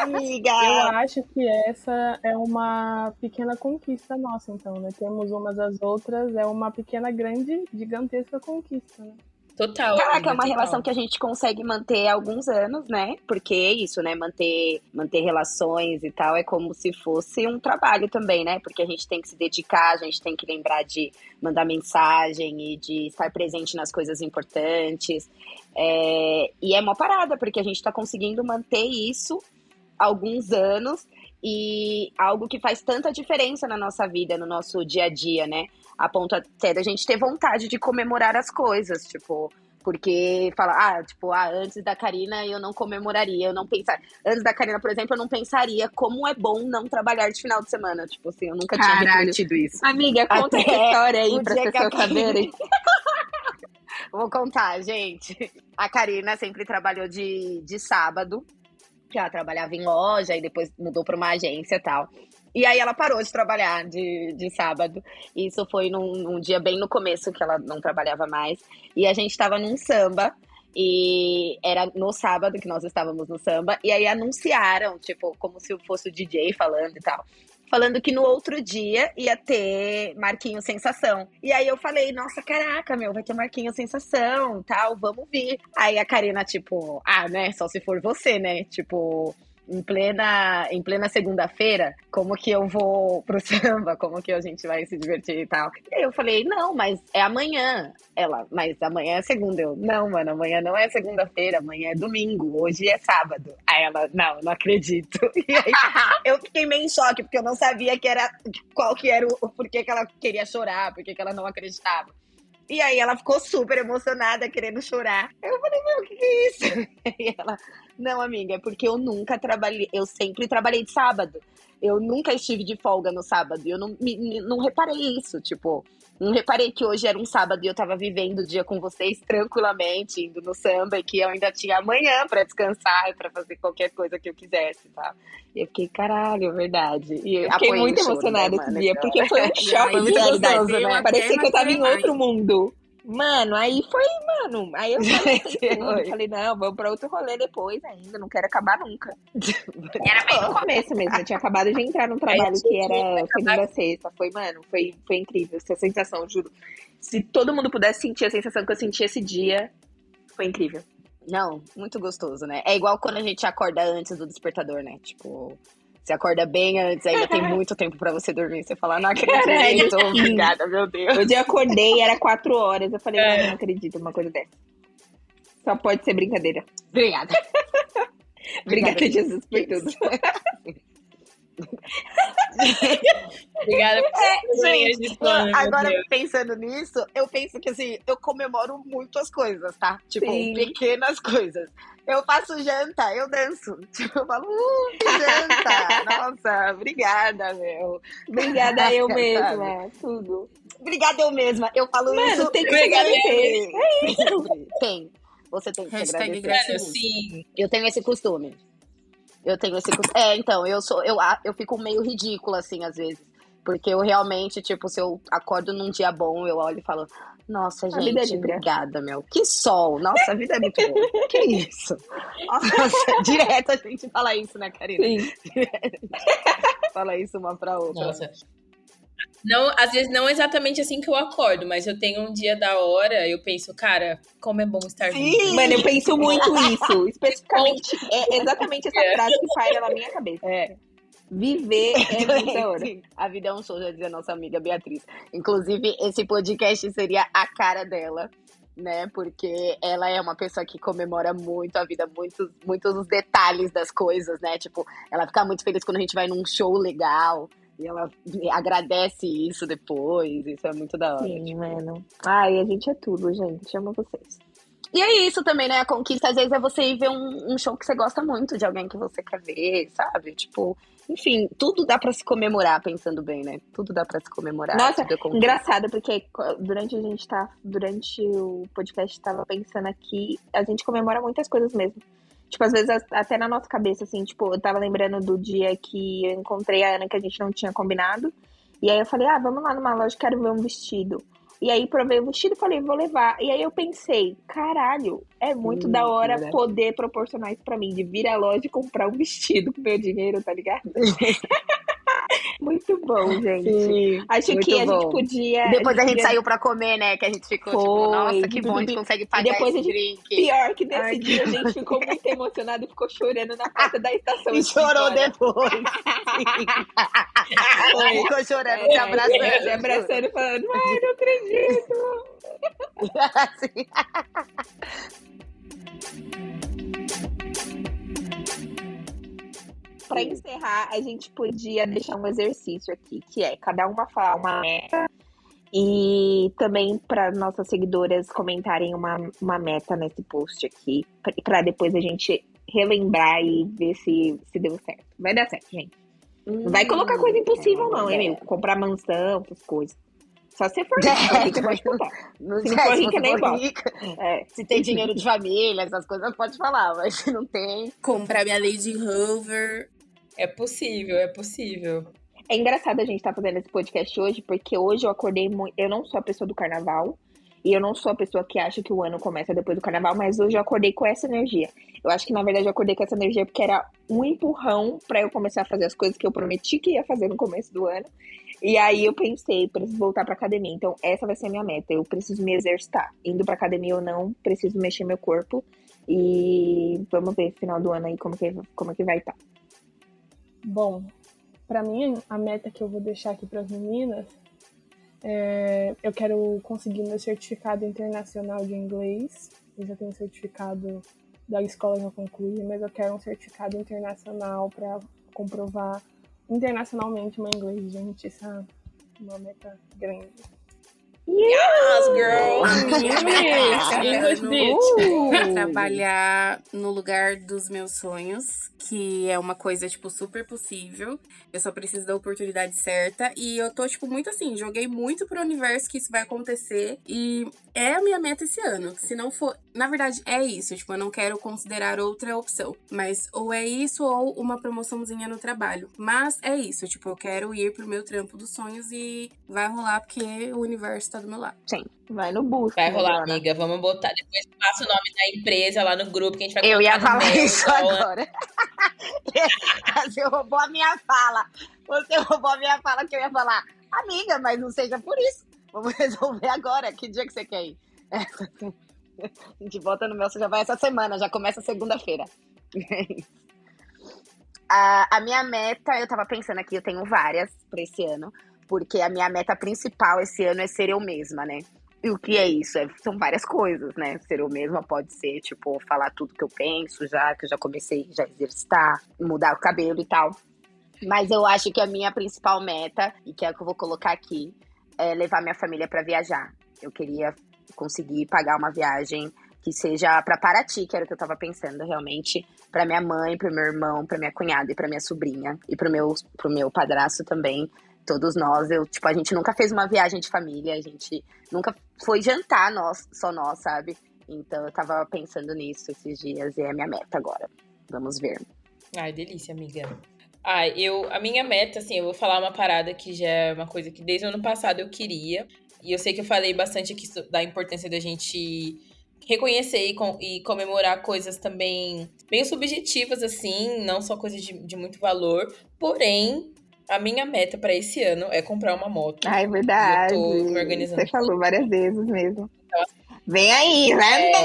C: Amiga!
D: Eu acho que essa é uma pequena conquista nossa, então, né? Temos umas às outras, é uma pequena, grande, gigantesca conquista, né?
B: Total.
C: Caraca, é uma
B: total.
C: relação que a gente consegue manter há alguns anos, né? Porque é isso, né? Manter, manter relações e tal é como se fosse um trabalho também, né? Porque a gente tem que se dedicar, a gente tem que lembrar de mandar mensagem e de estar presente nas coisas importantes. É, e é uma parada, porque a gente tá conseguindo manter isso alguns anos e algo que faz tanta diferença na nossa vida, no nosso dia a dia, né? A ponto até da gente ter vontade de comemorar as coisas, tipo, porque fala, ah, tipo, ah, antes da Karina eu não comemoraria, eu não pensaria. Antes da Karina, por exemplo, eu não pensaria como é bom não trabalhar de final de semana. Tipo assim, eu nunca tinha
E: Caralho.
C: refletido isso.
E: Amiga, conta
C: Até
E: essa história aí
C: o
E: para
C: dia
E: as
C: que a
E: pessoas
C: Karina-
E: saberem.
C: Vou contar, gente. A Karina sempre trabalhou de, de sábado, que ela trabalhava em loja e depois mudou para uma agência e tal. E aí ela parou de trabalhar de, de sábado. Isso foi num, num dia bem no começo que ela não trabalhava mais. E a gente tava num samba. E era no sábado que nós estávamos no samba. E aí anunciaram, tipo, como se fosse o DJ falando e tal. Falando que no outro dia ia ter Marquinhos Sensação. E aí eu falei, nossa, caraca, meu, vai ter Marquinhos Sensação, tal, vamos vir. Aí a Karina, tipo, ah, né, só se for você, né? Tipo, em plena, em plena segunda-feira, como que eu vou pro samba, como que a gente vai se divertir e tal. E aí eu falei, não, mas é amanhã. Ela, mas amanhã é segunda. Eu, não, mano, amanhã não é segunda-feira, amanhã é domingo, hoje é sábado. Aí ela, não, não acredito. E aí eu fiquei meio em choque, porque eu não sabia que era, qual que era o, porquê que ela queria chorar, porquê que ela não acreditava. E aí ela ficou super emocionada, querendo chorar. Eu falei, meu, o que, que é isso? E ela, não, amiga, é porque eu nunca trabalhei, eu sempre trabalhei de sábado. Eu nunca estive de folga no sábado. Eu não, me- não reparei isso, tipo, não reparei que hoje era um sábado e eu tava vivendo o dia com vocês tranquilamente, indo no samba, e que eu ainda tinha amanhã pra descansar e pra fazer qualquer coisa que eu quisesse, tá? E eu fiquei, caralho, é verdade. E
E: Eu fiquei muito
C: choro,
E: emocionada
C: né,
E: esse dia,
C: Então,
E: porque foi um choque
F: Foi muito
C: gostoso, né?
E: Parecia que eu tava em outro mundo. Mano, aí foi, mano. Aí eu falei, falei, não, vamos pra outro rolê depois ainda, não quero acabar nunca. Era bem no começo mesmo, eu tinha acabado de entrar num trabalho que era segunda a sexta. Foi, mano, foi, foi incrível essa sensação, juro. Se todo mundo pudesse sentir a sensação que eu senti esse dia, foi incrível.
C: Não, muito gostoso, né? É igual quando a gente acorda antes do despertador, né? Tipo, você acorda bem antes, ainda tem muito tempo pra você dormir. Você fala, não acredito, obrigada, meu Deus.
E: Hoje eu acordei, era quatro horas. Eu falei, não, não acredito numa coisa dessa. Só pode ser brincadeira.
C: Obrigada.
E: Obrigada, Jesus, por tudo.
B: Obrigada por
C: É, gente,
B: plano,
C: Agora,
B: Deus.
C: pensando nisso, eu penso que assim, eu comemoro muito as coisas, tá? Tipo,
E: Sim.
C: pequenas coisas. Eu faço janta, eu danço. Tipo, eu falo, uh, que janta! Nossa, obrigada, meu.
E: Obrigada eu mesma, tudo.
C: Obrigada eu mesma. Eu falo
E: Mano,
C: isso.
E: tem que agradecer.
C: sempre. Tem. Você tem que
F: Hashtag
C: agradecer.
B: Sim.
C: Eu tenho esse costume. Eu tenho esse costume. É, então, eu sou. Eu, eu fico meio ridícula, assim, às vezes. Porque eu realmente, tipo, se eu acordo num dia bom, eu olho e falo, nossa,
E: A vida é
C: gente,
E: linda.
C: obrigada, meu. Que sol. Nossa, a vida é muito boa. que isso? Nossa, direto a gente fala isso, né, Karina?
E: Sim.
C: Fala isso uma pra outra.
B: Nossa. Não, às vezes não exatamente assim que eu acordo, mas eu tenho um dia da hora, eu penso, cara, como é bom estar
C: Sim.
B: vivo.
E: Mano, eu penso muito isso. Especificamente, é exatamente essa frase que paira na minha cabeça.
C: É.
E: Viver é muito hora.
C: A vida é um show, já dizia a nossa amiga Beatriz. Inclusive, esse podcast seria a cara dela. né? Porque ela é uma pessoa que comemora muito a vida, muitos, muitos os detalhes das coisas, né? Tipo, ela fica muito feliz quando a gente vai num show legal. E ela agradece isso depois. Isso é muito da hora.
E: Sim, tipo. mano. Ai, a gente é tudo, gente. Amo vocês.
C: E é isso também, né? A conquista, às vezes, é você ir ver um, um, show que você gosta muito, de alguém que você quer ver, sabe? Tipo, enfim, tudo dá para se comemorar, pensando bem, né? Tudo dá para se comemorar.
E: Nossa, engraçado, porque durante a gente tá. Durante o podcast, tava pensando aqui, a gente comemora muitas coisas mesmo. Tipo, às vezes até na nossa cabeça, assim, tipo, eu tava lembrando do dia que eu encontrei a Ana que a gente não tinha combinado. E aí eu falei, ah, vamos lá numa loja, quero ver um vestido. E aí provei o vestido e falei, vou levar. E aí eu pensei, caralho, é muito hum, da hora é poder proporcionar isso pra mim, de vir à loja e comprar um vestido com meu dinheiro, tá ligado? Muito bom, gente. Sim, Acho que bom. a gente podia.
C: Depois a gente, saiu pra comer, né? Que a gente ficou Foi. tipo, nossa, que bom, a gente consegue pagar e depois esse gente, drink.
E: Pior que nesse Ai, dia a gente ficou muito emocionado e ficou chorando na porta da estação.
C: E chorou depois. ficou chorando, é, se abraçando. É,
E: se abraçando e falando, ai, não acredito. assim. Para encerrar, a gente podia deixar um exercício aqui, que é cada uma falar uma meta e também para nossas seguidoras comentarem uma, uma meta nesse post aqui, para depois a gente relembrar e ver se, se deu certo. Vai dar certo, gente. Hum, não vai colocar coisa impossível, é, não, hein, meu? Comprar mansão, essas coisas. Só se for rica, pode contar.
C: Não se não for rica, nem for rica. É. Se tem dinheiro de família, essas coisas, pode falar. Mas se não tem...
F: Comprar minha Lady Rover.
B: É possível, é possível.
E: É engraçado a gente estar tá fazendo esse podcast hoje, porque hoje eu acordei muito. Eu não sou a pessoa do carnaval. E eu não sou a pessoa que acha que o ano começa depois do carnaval, mas hoje eu acordei com essa energia. Eu acho que na verdade eu acordei com essa energia porque era um empurrão para eu começar a fazer as coisas que eu prometi que ia fazer no começo do ano. E aí eu pensei, preciso voltar pra academia. Então essa vai ser a minha meta. Eu preciso me exercitar. Indo pra academia ou não, preciso mexer meu corpo. E vamos ver final do ano aí como que, como que vai estar. Tá.
D: Bom, para mim, a meta que eu vou deixar aqui para as meninas é, eu quero conseguir meu certificado internacional de inglês. Eu já tenho certificado da escola já concluí, mas eu quero um certificado internacional para comprovar internacionalmente meu inglês, gente. Isso é uma meta grande.
B: Yes, girl!
F: English bitch. Trabalhar no lugar dos meus sonhos, que é uma coisa, tipo, super possível. Eu só preciso da oportunidade certa. E eu tô, tipo, muito assim, joguei muito pro universo que isso vai acontecer. E é a minha meta esse ano. Se não for. Na verdade, é isso. Tipo, eu não quero considerar outra opção. Mas ou é isso ou uma promoçãozinha no trabalho. Mas é isso. Tipo, eu quero ir pro meu trampo dos sonhos e vai rolar porque o universo tá do meu lado.
E: Sim. Vai no busca.
B: Vai rolar, agora. amiga. Vamos botar. Depois passa o nome da empresa lá no grupo que a gente vai
C: Eu ia falar isso agora. Você roubou a minha fala. Você roubou a minha fala que eu ia falar. Amiga, mas não seja por isso. Vamos resolver agora. Que dia que você quer ir? A gente volta no meu, você já vai essa semana, já começa segunda-feira. a, a minha meta, eu tava pensando aqui, eu tenho várias pra esse ano, porque a minha meta principal esse ano é ser eu mesma, né? E o que é isso? É, são várias coisas, né? Ser eu mesma pode ser, tipo, falar tudo que eu penso já, que eu já comecei já exercitar, mudar o cabelo e tal. Mas eu acho que a minha principal meta, e que é a que eu vou colocar aqui, é levar minha família para viajar. Eu queria conseguir pagar uma viagem que seja para Paraty, que era o que eu tava pensando realmente, para minha mãe, para meu irmão, para minha cunhada e para minha sobrinha e pro meu pro meu padrasto também. Todos nós, eu, tipo, a gente nunca fez uma viagem de família, a gente nunca foi jantar nós, só nós, sabe? Então eu tava pensando nisso esses dias e é a minha meta agora. Vamos ver.
B: Ai, delícia, amiga. Ah, eu, a minha meta, assim, eu vou falar uma parada que já é uma coisa que desde o ano passado eu queria. E eu sei que eu falei bastante aqui da importância da gente reconhecer e, com, e comemorar coisas também bem subjetivas, assim, não só coisas de, de muito valor. Porém, a minha meta para esse ano é comprar uma moto.
E: Ah, é verdade.
B: Eu tô me organizando.
E: Você falou várias vezes mesmo. Então, Vem aí, né?
C: É.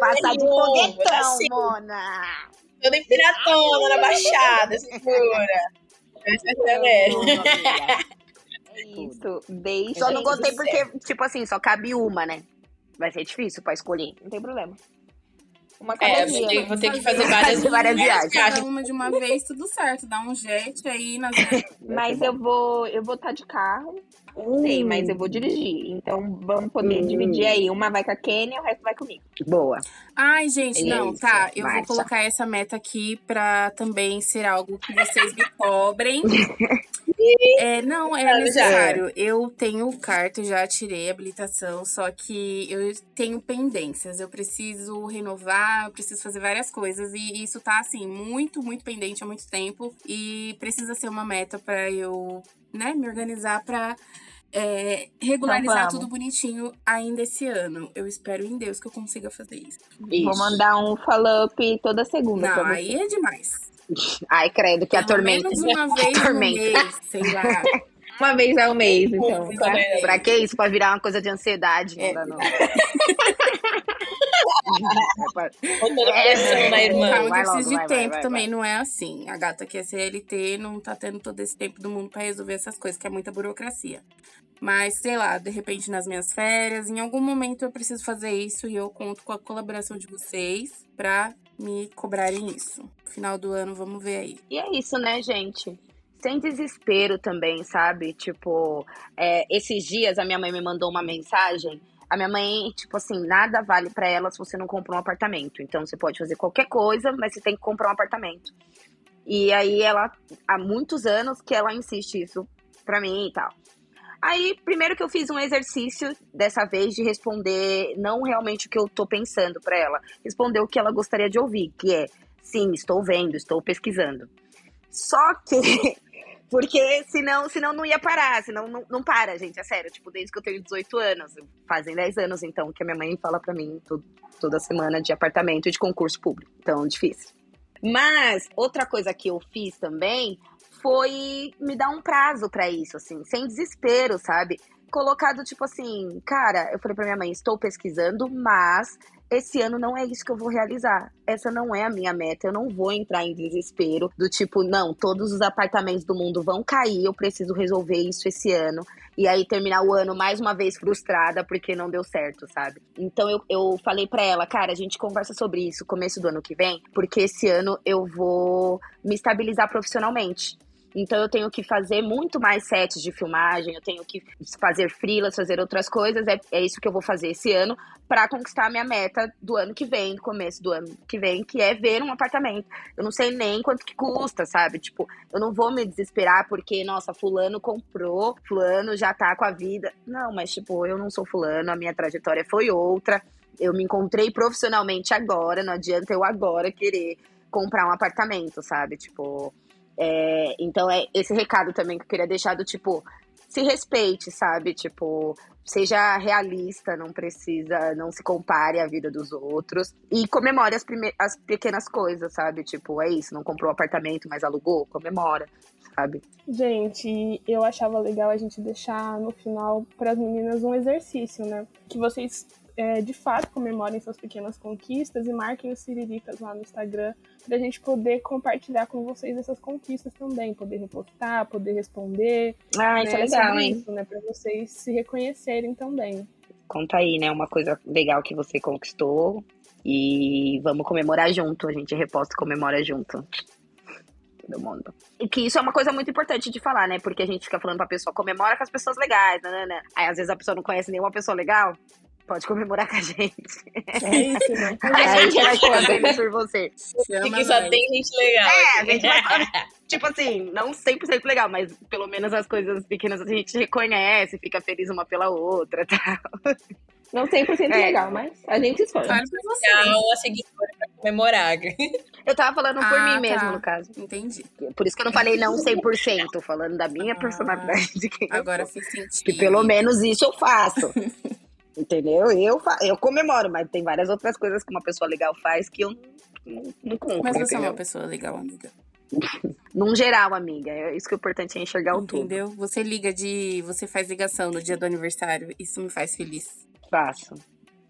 C: Passar de foguetão, assim, Mona.
B: Toda empiratona na baixada, segura. Essa é
E: Isso, deixa.
C: Só não gostei porque, tipo assim, só cabe uma, né? Vai ser difícil pra escolher.
E: Não tem problema. Uma
B: É,
E: dia.
B: ter, vou ter que fazer várias,
C: Várias viagens.
F: Cada uma de uma vez, tudo certo. Dá um jet aí nas.
E: Mas eu vou, eu vou estar de carro. Não sei, mas eu vou dirigir. Então vamos poder
C: Hum.
E: dividir aí. Uma vai com a Kênia, o resto vai comigo.
C: Boa.
F: Ai, gente, não,
C: Isso,
F: tá. Eu vou
C: marcha.
F: colocar essa meta aqui pra também ser algo que vocês me cobrem. É, não, é necessário. Eu tenho carta, já tirei a habilitação, só que eu tenho pendências. Eu preciso renovar, eu preciso fazer várias coisas. E isso tá, assim, muito, muito pendente há muito tempo. E precisa ser uma meta pra eu, né, me organizar pra é, regularizar
E: Então
F: tudo bonitinho ainda esse ano. Eu espero em Deus que eu consiga fazer isso.
E: Vou mandar um follow-up toda segunda
F: Não, aí é demais.
C: Ai, credo, que a
F: Pelo
C: tormenta.
F: menos uma vez no
C: Tormenta.
F: mês, sei lá.
E: Uma vez ao mês, então.
B: Mês.
C: Pra que isso? Pra virar uma coisa de ansiedade? Não
F: É.
C: dá, não.
B: Botando pressão na irmã.
C: Vai
F: eu preciso
C: logo,
F: de
C: vai,
F: tempo
C: vai,
F: também, não é assim. A gata que é CLT não tá tendo todo esse tempo do mundo pra resolver essas coisas, que é muita burocracia. Mas, sei lá, de repente nas minhas férias, em algum momento eu preciso fazer isso e eu conto com a colaboração de vocês pra me cobrarem isso. Final do ano, vamos ver aí.
C: E é isso, né, gente? Sem desespero também, sabe? Tipo, é, esses dias a minha mãe me mandou uma mensagem. A minha mãe, tipo assim, nada vale pra ela se você não compra um apartamento. Então você pode fazer qualquer coisa, mas você tem que comprar um apartamento. E aí ela, há muitos anos que ela insiste isso pra mim e tal. Aí, primeiro que eu fiz um exercício dessa vez de responder não realmente o que eu tô pensando pra ela, responder o que ela gostaria de ouvir, que é sim, estou vendo, estou pesquisando. Só que porque senão, senão não ia parar, senão não, não para, gente, é sério, tipo, desde que eu tenho 18 anos, fazem 10 anos então que a minha mãe fala pra mim to- toda semana de apartamento e de concurso público. Então, difícil. Mas outra coisa que eu fiz também foi me dar um prazo pra isso, assim, sem desespero, sabe? Colocado tipo assim, cara, eu falei pra minha mãe, estou pesquisando, mas esse ano não é isso que eu vou realizar. Essa não é a minha meta. Eu não vou entrar em desespero do tipo, não, todos os apartamentos do mundo vão cair, eu preciso resolver isso esse ano. E aí terminar o ano mais uma vez frustrada porque não deu certo, sabe? Então eu, eu falei pra ela, cara, a gente conversa sobre isso começo do ano que vem, porque esse ano eu vou me estabilizar profissionalmente. Então eu tenho que fazer muito mais sets de filmagem, eu tenho que fazer freelas, fazer outras coisas. É, é isso que eu vou fazer esse ano para conquistar a minha meta do ano que vem, do começo do ano que vem, que é ver um apartamento. Eu não sei nem quanto que custa, sabe? Tipo, eu não vou me desesperar porque, nossa, fulano comprou, fulano já tá com a vida. Não, mas tipo, eu não sou fulano, a minha trajetória foi outra. Eu me encontrei profissionalmente agora, não adianta eu agora querer comprar um apartamento, sabe? Tipo, é, então é esse recado também que eu queria deixar do tipo, se respeite, sabe? Tipo, seja realista, não precisa, não se compare à vida dos outros e comemore as, prime- as pequenas coisas, sabe? Tipo, é isso, não comprou um apartamento, mas alugou, comemora, sabe?
D: Gente, eu achava legal a gente deixar no final para as meninas um exercício, né? Que vocês é, de fato comemorem suas pequenas conquistas e marquem os Siriricas lá no Instagram pra gente poder compartilhar com vocês essas conquistas também, poder repostar, poder responder.
C: Ah,
D: né,
C: isso é legal, hein?
D: Isso, né? Pra vocês se reconhecerem também.
C: Conta aí, né? Uma coisa legal que você conquistou e vamos comemorar junto. A gente reposta e comemora junto. Todo mundo. E que isso é uma coisa muito importante de falar, né? Porque a gente fica falando pra pessoa, comemora com as pessoas legais, né. Aí às vezes a pessoa não conhece nenhuma pessoa legal, pode comemorar com a gente.
D: É isso, né?
C: A gente vai fazendo por você.
B: Porque só tem gente legal.
C: É, a gente vai tipo assim, não 100% legal, mas pelo menos as coisas pequenas a gente reconhece, fica feliz uma pela outra, tá?
E: Não 100%
C: É.
E: legal, mas a gente esforça.
F: Claro pra.
B: Legal, a seguidora pra comemorar.
C: Eu tava falando por
F: Ah,
C: mim
F: tá.
C: mesmo, no caso.
F: Entendi.
C: Por isso que eu não falei não 100%, falando da minha
F: Ah,
C: personalidade. De quem eu
F: Agora fez sentido.
C: Que pelo menos isso eu faço. Entendeu? Eu, eu comemoro, mas tem várias outras coisas que uma pessoa legal faz que eu não, não, não cumpro,
F: Mas você é
C: entendeu?
F: uma pessoa legal, amiga.
C: Num geral, amiga. É isso que é importante é enxergar o todo.
F: Entendeu? Você liga de. Você faz ligação no dia do aniversário. Isso me faz feliz.
C: Faço.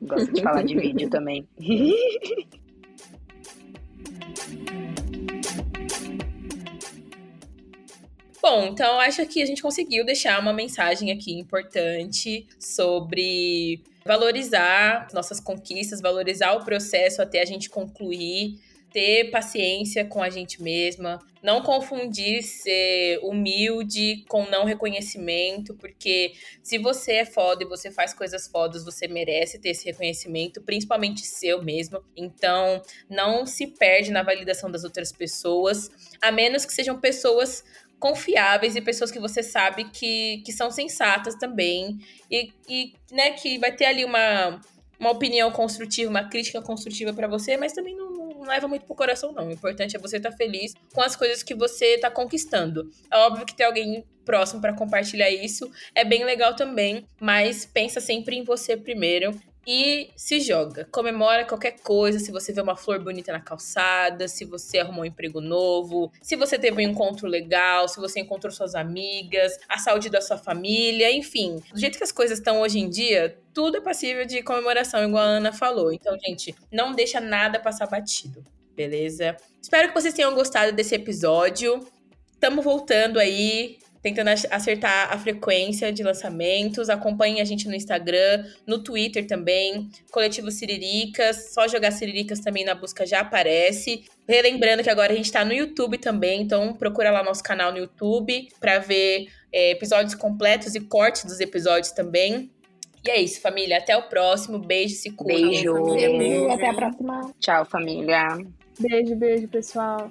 C: Gosto de falar de vídeo também.
B: Bom, então acho que a gente conseguiu deixar uma mensagem aqui importante sobre valorizar nossas conquistas, valorizar o processo até a gente concluir ter paciência com a gente mesma, não confundir ser humilde com não reconhecimento, porque se você é foda e você faz coisas fodas, você merece ter esse reconhecimento, principalmente seu mesmo. Então, não se perde na validação das outras pessoas, a menos que sejam pessoas confiáveis e pessoas que você sabe que, que são sensatas também e, e né, que vai ter ali uma, uma opinião construtiva, uma crítica construtiva para você, mas também não leva muito pro coração, não. O importante é você estar tá feliz com as coisas que você tá conquistando. É óbvio que ter alguém próximo para compartilhar isso é bem legal também, mas pensa sempre em você primeiro e se joga. Comemora qualquer coisa, se você vê uma flor bonita na calçada, se você arrumou um emprego novo, se você teve um encontro legal, se você encontrou suas amigas, a saúde da sua família, enfim. Do jeito que as coisas estão hoje em dia, tudo é passível de comemoração, igual a Ana falou. Então, gente, não deixa nada passar batido, beleza? Espero que vocês tenham gostado desse episódio. Tamo voltando aí tentando acertar a frequência de lançamentos. Acompanhe a gente no Instagram, no Twitter também, Coletivo Siriricas. Só jogar Siriricas também na busca já aparece. Relembrando que agora a gente está no YouTube também, então procura lá nosso canal no YouTube para ver é, episódios completos e cortes dos episódios também. E é isso, família. Até o próximo. Beijo, se cuidem.
C: Beijo.
E: Beijo. Até a próxima.
C: Tchau, família.
D: Beijo, beijo, pessoal.